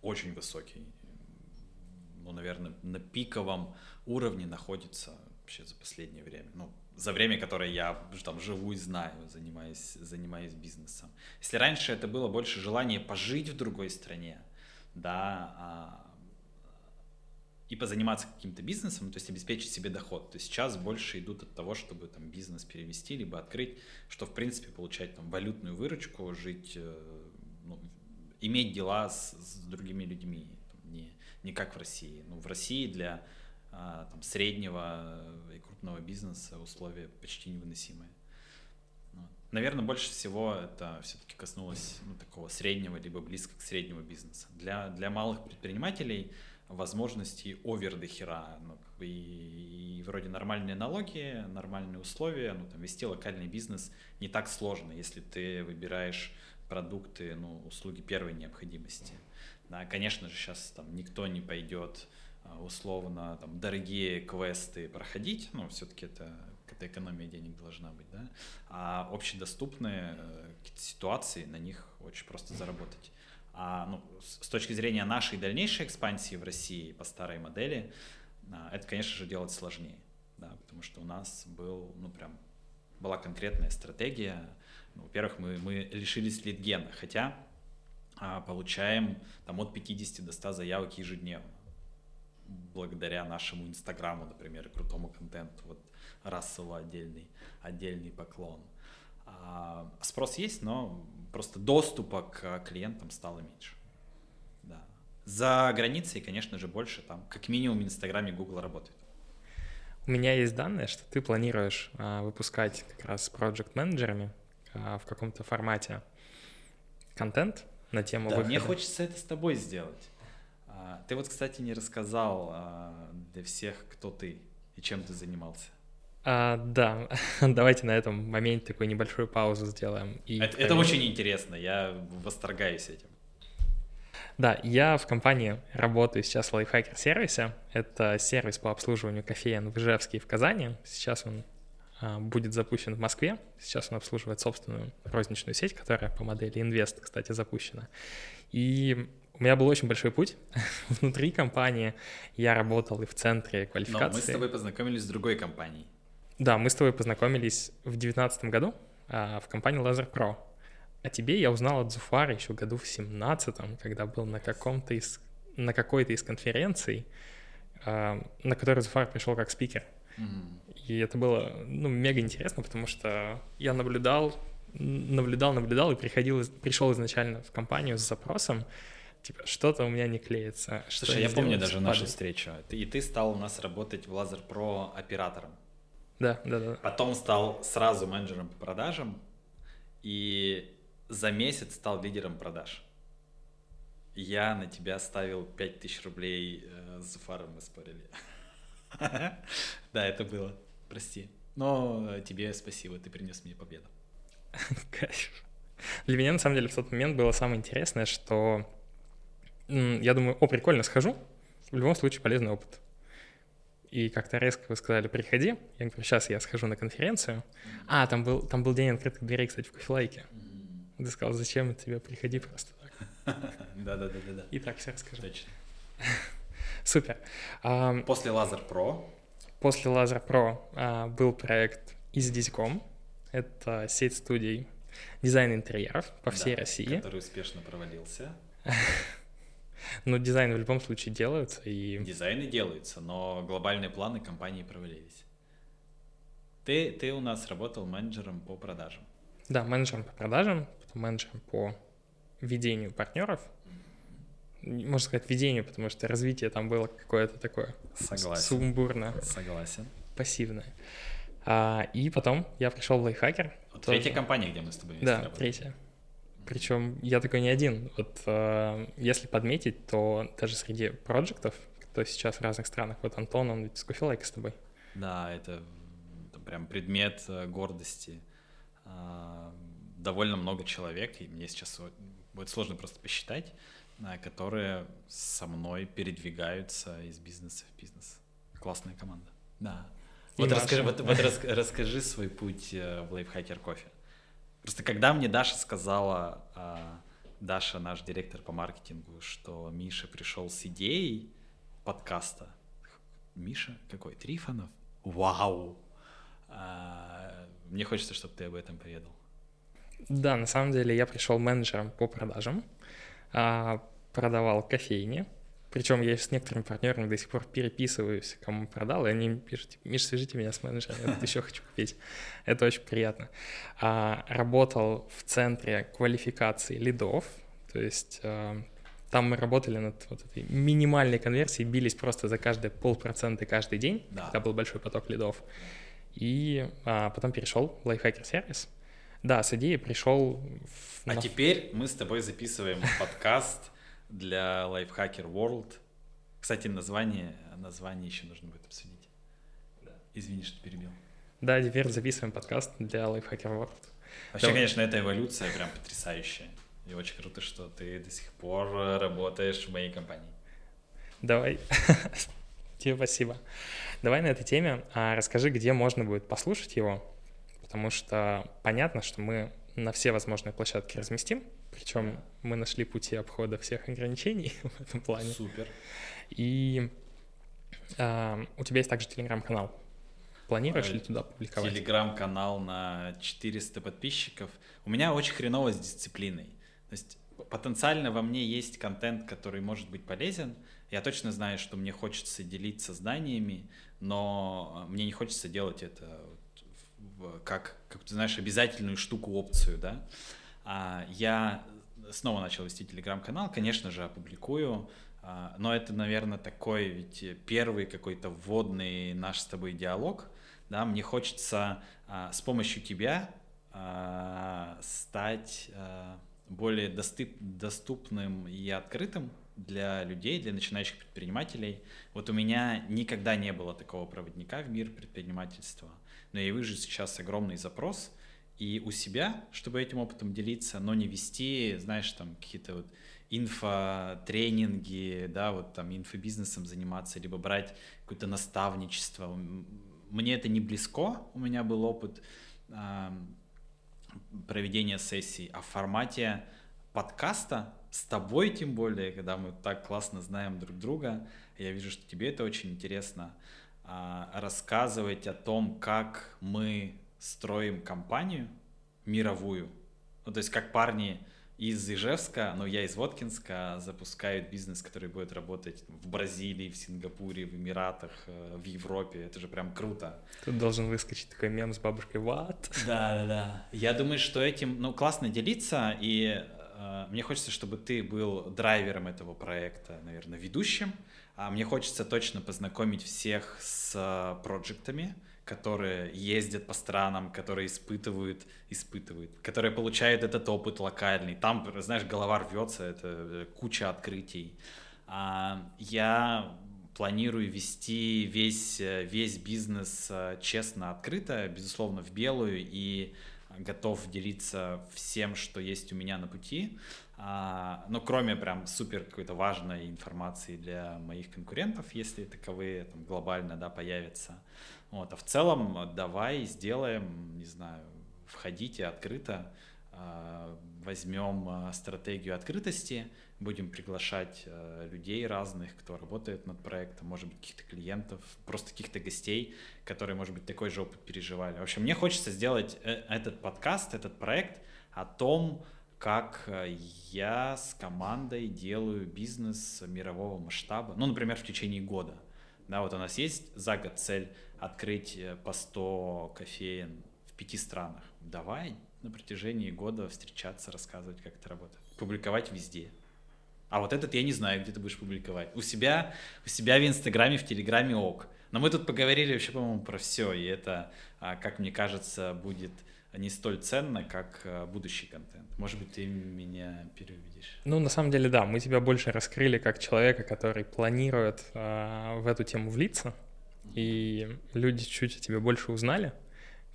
очень высокий ну, наверное, на пиковом уровне находится вообще за последнее время. Ну, за время, которое я там живу и знаю, занимаюсь, занимаюсь бизнесом. Если раньше это было больше желание пожить в другой стране, да, а, и позаниматься каким-то бизнесом, то есть обеспечить себе доход, то сейчас больше идут от того, чтобы там бизнес перевести, либо открыть, что в принципе получать там валютную выручку, жить, э, ну, иметь дела с, с другими людьми, не, как в России. Ну, в России для а, там, среднего и крупного бизнеса условия почти невыносимые. Вот. Наверное, больше всего это все-таки коснулось ну, такого среднего, либо близко к среднему бизнеса. Для, для малых предпринимателей возможностей овер до хера. Ну, и, и вроде нормальные налоги, нормальные условия, ну там вести локальный бизнес не так сложно, если ты выбираешь продукты, ну услуги первой необходимости. Да, конечно же сейчас там никто не пойдет а, условно там дорогие квесты проходить, ну все-таки это это экономия денег должна быть, да, а общедоступные э, ситуации, на них очень просто заработать. А ну, с точки зрения нашей дальнейшей экспансии в России по старой модели, а, это, конечно же, делать сложнее, да, потому что у нас был, ну, прям, была конкретная стратегия. Ну, во-первых, мы, мы лишились лид-гена, хотя получаем там от 50 до 100 заявок ежедневно благодаря нашему инстаграму, например, и крутому контенту. Вот Расселу отдельный, отдельный поклон. А, спрос есть, но просто доступа к клиентам стало меньше. Да. За границей, конечно же, больше там, как минимум в Инстаграме Google работает. У меня есть данные, что ты планируешь а, выпускать как раз с проект-менеджерами а, в каком-то формате контент на тему да, выхода. мне хочется это с тобой сделать. А, ты вот, кстати, не рассказал а, для всех, кто ты и чем ты занимался. А, да, давайте на этом моменте такую небольшую паузу сделаем. И это, это очень интересно, я восторгаюсь этим. Да, я в компании работаю сейчас в Lifehacker сервисе. Это сервис по обслуживанию кофеен в Ижевске и в Казани. Сейчас он будет запущен в Москве. Сейчас он обслуживает собственную розничную сеть, которая по модели Invest, кстати, запущена. И у меня был очень большой путь внутри компании. Я работал и в центре квалификации. Но мы с тобой познакомились с другой компанией. Да, мы с тобой познакомились в девятнадцатом году а, в компании Laser Pro. О тебе я узнал от Зуфара еще году в семнадцатом, когда был на каком-то из на какой-то из конференций, а, на которой Зуфар пришел как спикер. Mm-hmm. И это было ну, мега интересно, потому что я наблюдал, наблюдал, наблюдал и приходил, пришел изначально в компанию с запросом, типа, что-то у меня не клеится. Слушай, я помню даже нашу встречу. И ты стал у нас работать в Laser Pro оператором. Да, да, да. Потом стал сразу менеджером по продажам и за месяц стал лидером продаж. Я на тебя ставил 5000 рублей э, с Зуфаром мы спорили. Да, это было. Прости. Но тебе спасибо, ты принес мне победу. Кайф. Для меня, на самом деле, в тот момент было самое интересное, что я думаю, о, прикольно, схожу. В любом случае, полезный опыт. И как-то резко вы сказали, приходи. Я говорю, сейчас я схожу на конференцию. А, там был, там был день открытых дверей, кстати, в кофелайке. Ты сказал, зачем тебе, приходи просто так. Да-да-да-да. И так все расскажу. Точно. Супер. После Laser Pro? После Laser Pro а, был проект Easy Это сеть студий дизайн интерьеров по всей России. Который успешно провалился. Но дизайн в любом случае делаются. И... Дизайны делаются, но глобальные планы компании провалились. Ты, ты у нас работал менеджером по продажам. Да, менеджером по продажам, потом менеджером по ведению партнеров. Можно сказать, ведению, потому что развитие там было какое-то такое Согласен. сумбурно. Согласен. Пассивное. А, и потом я пришел в лайфхакер. Вот третья компания, где мы с тобой вместе Да, работали. третья. Причем я такой не один. Вот э, если подметить, то даже среди проектов, кто сейчас в разных странах, вот Антон, он ведь с кофелайка с тобой. Да, это, это прям предмет э, гордости. А, довольно много человек, и мне сейчас будет сложно просто посчитать, которые со мной передвигаются из бизнеса в бизнес. Классная команда. Да. вот, расскажи, вот, вот расскажи свой путь э, в лайфхакер кофе. Просто когда мне Даша сказала, а, Даша, наш директор по маркетингу, что Миша пришел с идеей подкаста. Миша? Какой? Трифонов? Вау! А, мне хочется, чтобы ты об этом поведал. Да, на самом деле я пришел менеджером по продажам, а, продавал кофейни, причем я с некоторыми партнерами до сих пор переписываюсь, кому продал, и они пишут, Миш, свяжите меня с менеджером, я тут еще хочу купить. Это очень приятно. А, работал в центре квалификации лидов, то есть а, там мы работали над вот этой минимальной конверсией, бились просто за каждые полпроцента каждый день, да. когда был большой поток лидов. И а, потом перешел в лайфхакер сервис. Да, с идеей пришел... В... А теперь мы с тобой записываем подкаст для Lifehacker World Кстати, название, название еще нужно будет обсудить. Да. Извини, что перебил. Да, теперь записываем подкаст для Lifehacker World. Вообще, Давай. конечно, эта эволюция прям потрясающая. И очень круто, что ты до сих пор работаешь в моей компании. Давай. Тебе спасибо. Давай на этой теме а, расскажи, где можно будет послушать его, потому что понятно, что мы на все возможные площадки разместим, причем мы нашли пути обхода всех ограничений в этом плане. Супер. И а, у тебя есть также телеграм-канал. Планируешь ли туда публиковать? Телеграм-канал на 400 подписчиков. У меня очень хреново с дисциплиной. То есть потенциально во мне есть контент, который может быть полезен. Я точно знаю, что мне хочется делиться знаниями, но мне не хочется делать это как, как ты знаешь, обязательную штуку, опцию, да. А я снова начал вести телеграм-канал, конечно же, опубликую, а, но это, наверное, такой ведь первый какой-то вводный наш с тобой диалог, да, мне хочется а, с помощью тебя а, стать более доступ, доступным и открытым для людей, для начинающих предпринимателей. Вот у меня никогда не было такого проводника в мир предпринимательства, но я вижу сейчас огромный запрос. И у себя, чтобы этим опытом делиться, но не вести, знаешь, там какие-то вот инфотренинги, да, вот там инфобизнесом заниматься, либо брать какое-то наставничество. Мне это не близко, у меня был опыт э, проведения сессий, а в формате подкаста с тобой тем более, когда мы так классно знаем друг друга, я вижу, что тебе это очень интересно, э, рассказывать о том, как мы строим компанию мировую. Ну, то есть как парни из Ижевска, но я из Воткинска, запускают бизнес, который будет работать в Бразилии, в Сингапуре, в Эмиратах, э, в Европе. Это же прям круто. Тут должен выскочить такой мем с бабушкой «What?». Да, да, да. Я думаю, что этим, ну, классно делиться, и э, мне хочется, чтобы ты был драйвером этого проекта, наверное, ведущим. А мне хочется точно познакомить всех с э, проектами, которые ездят по странам, которые испытывают, испытывают, которые получают этот опыт локальный. Там, знаешь, голова рвется, это э, куча открытий. А, я планирую вести весь, э, весь бизнес честно, открыто, безусловно, в белую и готов делиться всем, что есть у меня на пути. А, ну, кроме прям супер какой-то важной информации для моих конкурентов, если таковые там, глобально да, появятся. Вот, а в целом э, давай сделаем, не знаю, входите открыто, э, возьмем э, стратегию открытости, будем приглашать людей разных, кто работает над проектом, может быть, каких-то клиентов, просто каких-то гостей, которые, может быть, такой же опыт переживали. В общем, мне хочется сделать этот подкаст, этот проект о том, как я с командой делаю бизнес мирового масштаба, ну, например, в течение года. Да, вот у нас есть за год цель открыть э, по 100 кофеин в пяти странах. Давай на протяжении года встречаться, рассказывать, как это работает. Публиковать везде. А вот этот я не знаю, где ты будешь публиковать. У себя, у себя в Инстаграме, в Телеграме ок. Но мы тут поговорили вообще, по-моему, про все, и это, а, как мне кажется, будет не столь ценно, как а, будущий контент. Может быть, ты меня переубедишь. Ну, на самом деле, да, мы тебя больше раскрыли как человека, который планирует э, в эту тему влиться, и люди чуть о тебе больше узнали,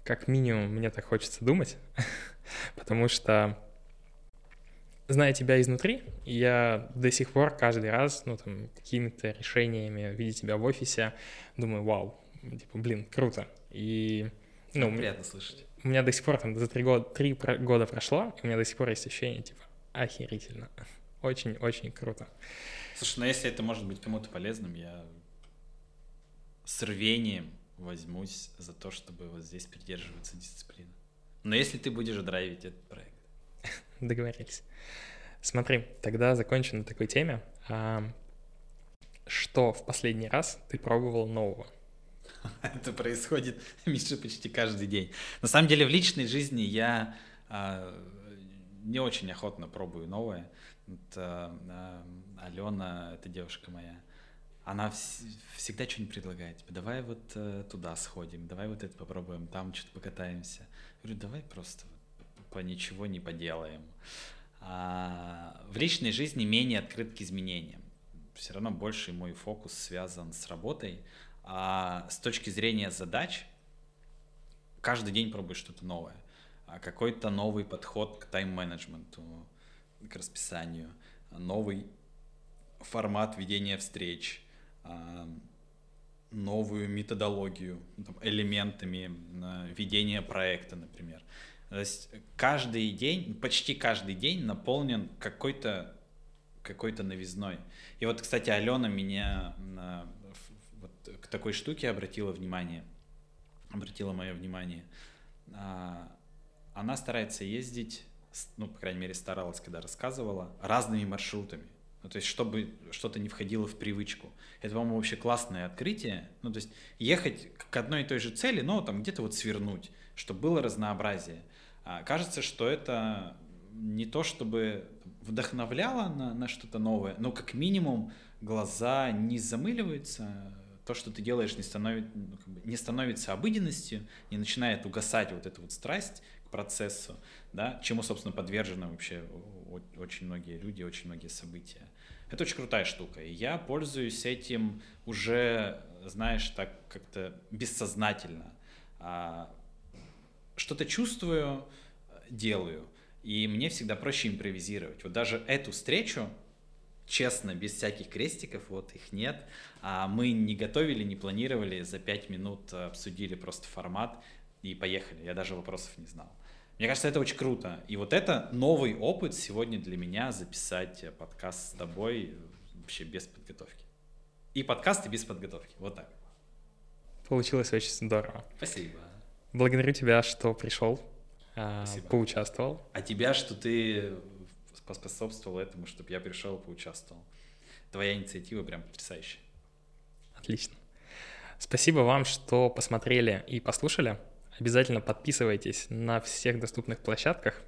как минимум, мне так хочется думать, потому что, зная тебя изнутри, я до сих пор каждый раз, ну, там, какими-то решениями, видя тебя в офисе, думаю, вау, типа, блин, круто. И, ну, приятно слышать. У меня до сих пор, там, за три года, три года прошло, и у меня до сих пор есть ощущение, типа, охерительно. Очень-очень круто. Слушай, ну если это может быть кому-то полезным, я с рвением возьмусь за то, чтобы вот здесь придерживаться дисциплины. Но если ты будешь драйвить этот проект. Договорились. Смотри, тогда закончим на такой теме. А, что в последний раз ты пробовал нового? Это происходит, Миша, почти каждый день. На самом деле в личной жизни я а, не очень охотно пробую новое. Это, а, Алена, это девушка моя, она вс- всегда что-нибудь предлагает. Типа, давай вот э, туда сходим, давай вот это попробуем, там что-то покатаемся. Я говорю, давай просто вот, по ничего не поделаем. А, в личной жизни менее открыт к изменениям. все равно больше мой фокус связан с работой. А с точки зрения задач, каждый день пробую что-то новое. А какой-то новый подход к тайм-менеджменту, к расписанию, новый формат ведения встреч, а, новую методологию, там, элементами ведения проекта, например. То есть каждый день, почти каждый день наполнен какой-то какой-то новизной. И вот, кстати, Алена меня такой штуке обратила внимание, обратила мое внимание. А, она старается ездить, ну, по крайней мере, старалась, когда рассказывала, разными маршрутами. Ну, то есть, чтобы что-то не входило в привычку. Это, по-моему, вообще классное открытие. Ну, то есть, ехать к одной и той же цели, но там где-то вот свернуть, чтобы было разнообразие. А, кажется, что это не то, чтобы вдохновляло на, на что-то новое, но как минимум глаза не замыливаются, то, что ты делаешь, не, становит, ну, как бы не становится обыденностью, не начинает угасать вот эта вот страсть к процессу, да, чему, собственно, подвержены вообще очень многие люди, очень многие события. Это очень крутая штука. И я пользуюсь этим уже, знаешь, так как-то бессознательно. А, что-то чувствую, делаю. И мне всегда проще импровизировать. Вот даже эту встречу, честно, без всяких крестиков, вот их нет. А мы не готовили, не планировали, за пять минут обсудили просто формат и поехали. Я даже вопросов не знал. Мне кажется, это очень круто. И вот это новый опыт сегодня для меня записать подкаст с тобой вообще без подготовки. И подкасты без подготовки. Вот так. Получилось очень здорово. Спасибо. Благодарю тебя, что пришел, Спасибо. поучаствовал. А тебя, что ты поспособствовал этому, чтобы я пришел и поучаствовал. Твоя инициатива прям потрясающая. Отлично. Спасибо вам, что посмотрели и послушали. Обязательно подписывайтесь на всех доступных площадках,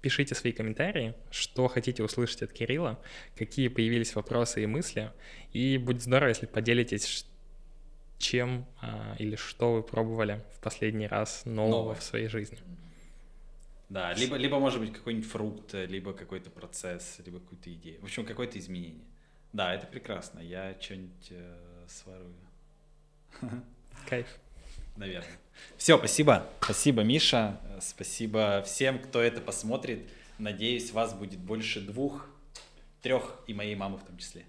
пишите свои комментарии, что хотите услышать от Кирилла, какие появились вопросы и мысли, и будет здорово, если поделитесь, чем а, или что вы пробовали в последний раз нового Новое. в своей жизни. Да, либо, либо может быть какой-нибудь фрукт, либо какой-то процесс, либо какую-то идею. В общем, какое-то изменение. Да, это прекрасно. Я что-нибудь э, сворую. Кайф. Наверное. Все, спасибо. Спасибо, Миша. Спасибо всем, кто это посмотрит. Надеюсь, вас будет больше двух, трех и моей мамы в том числе.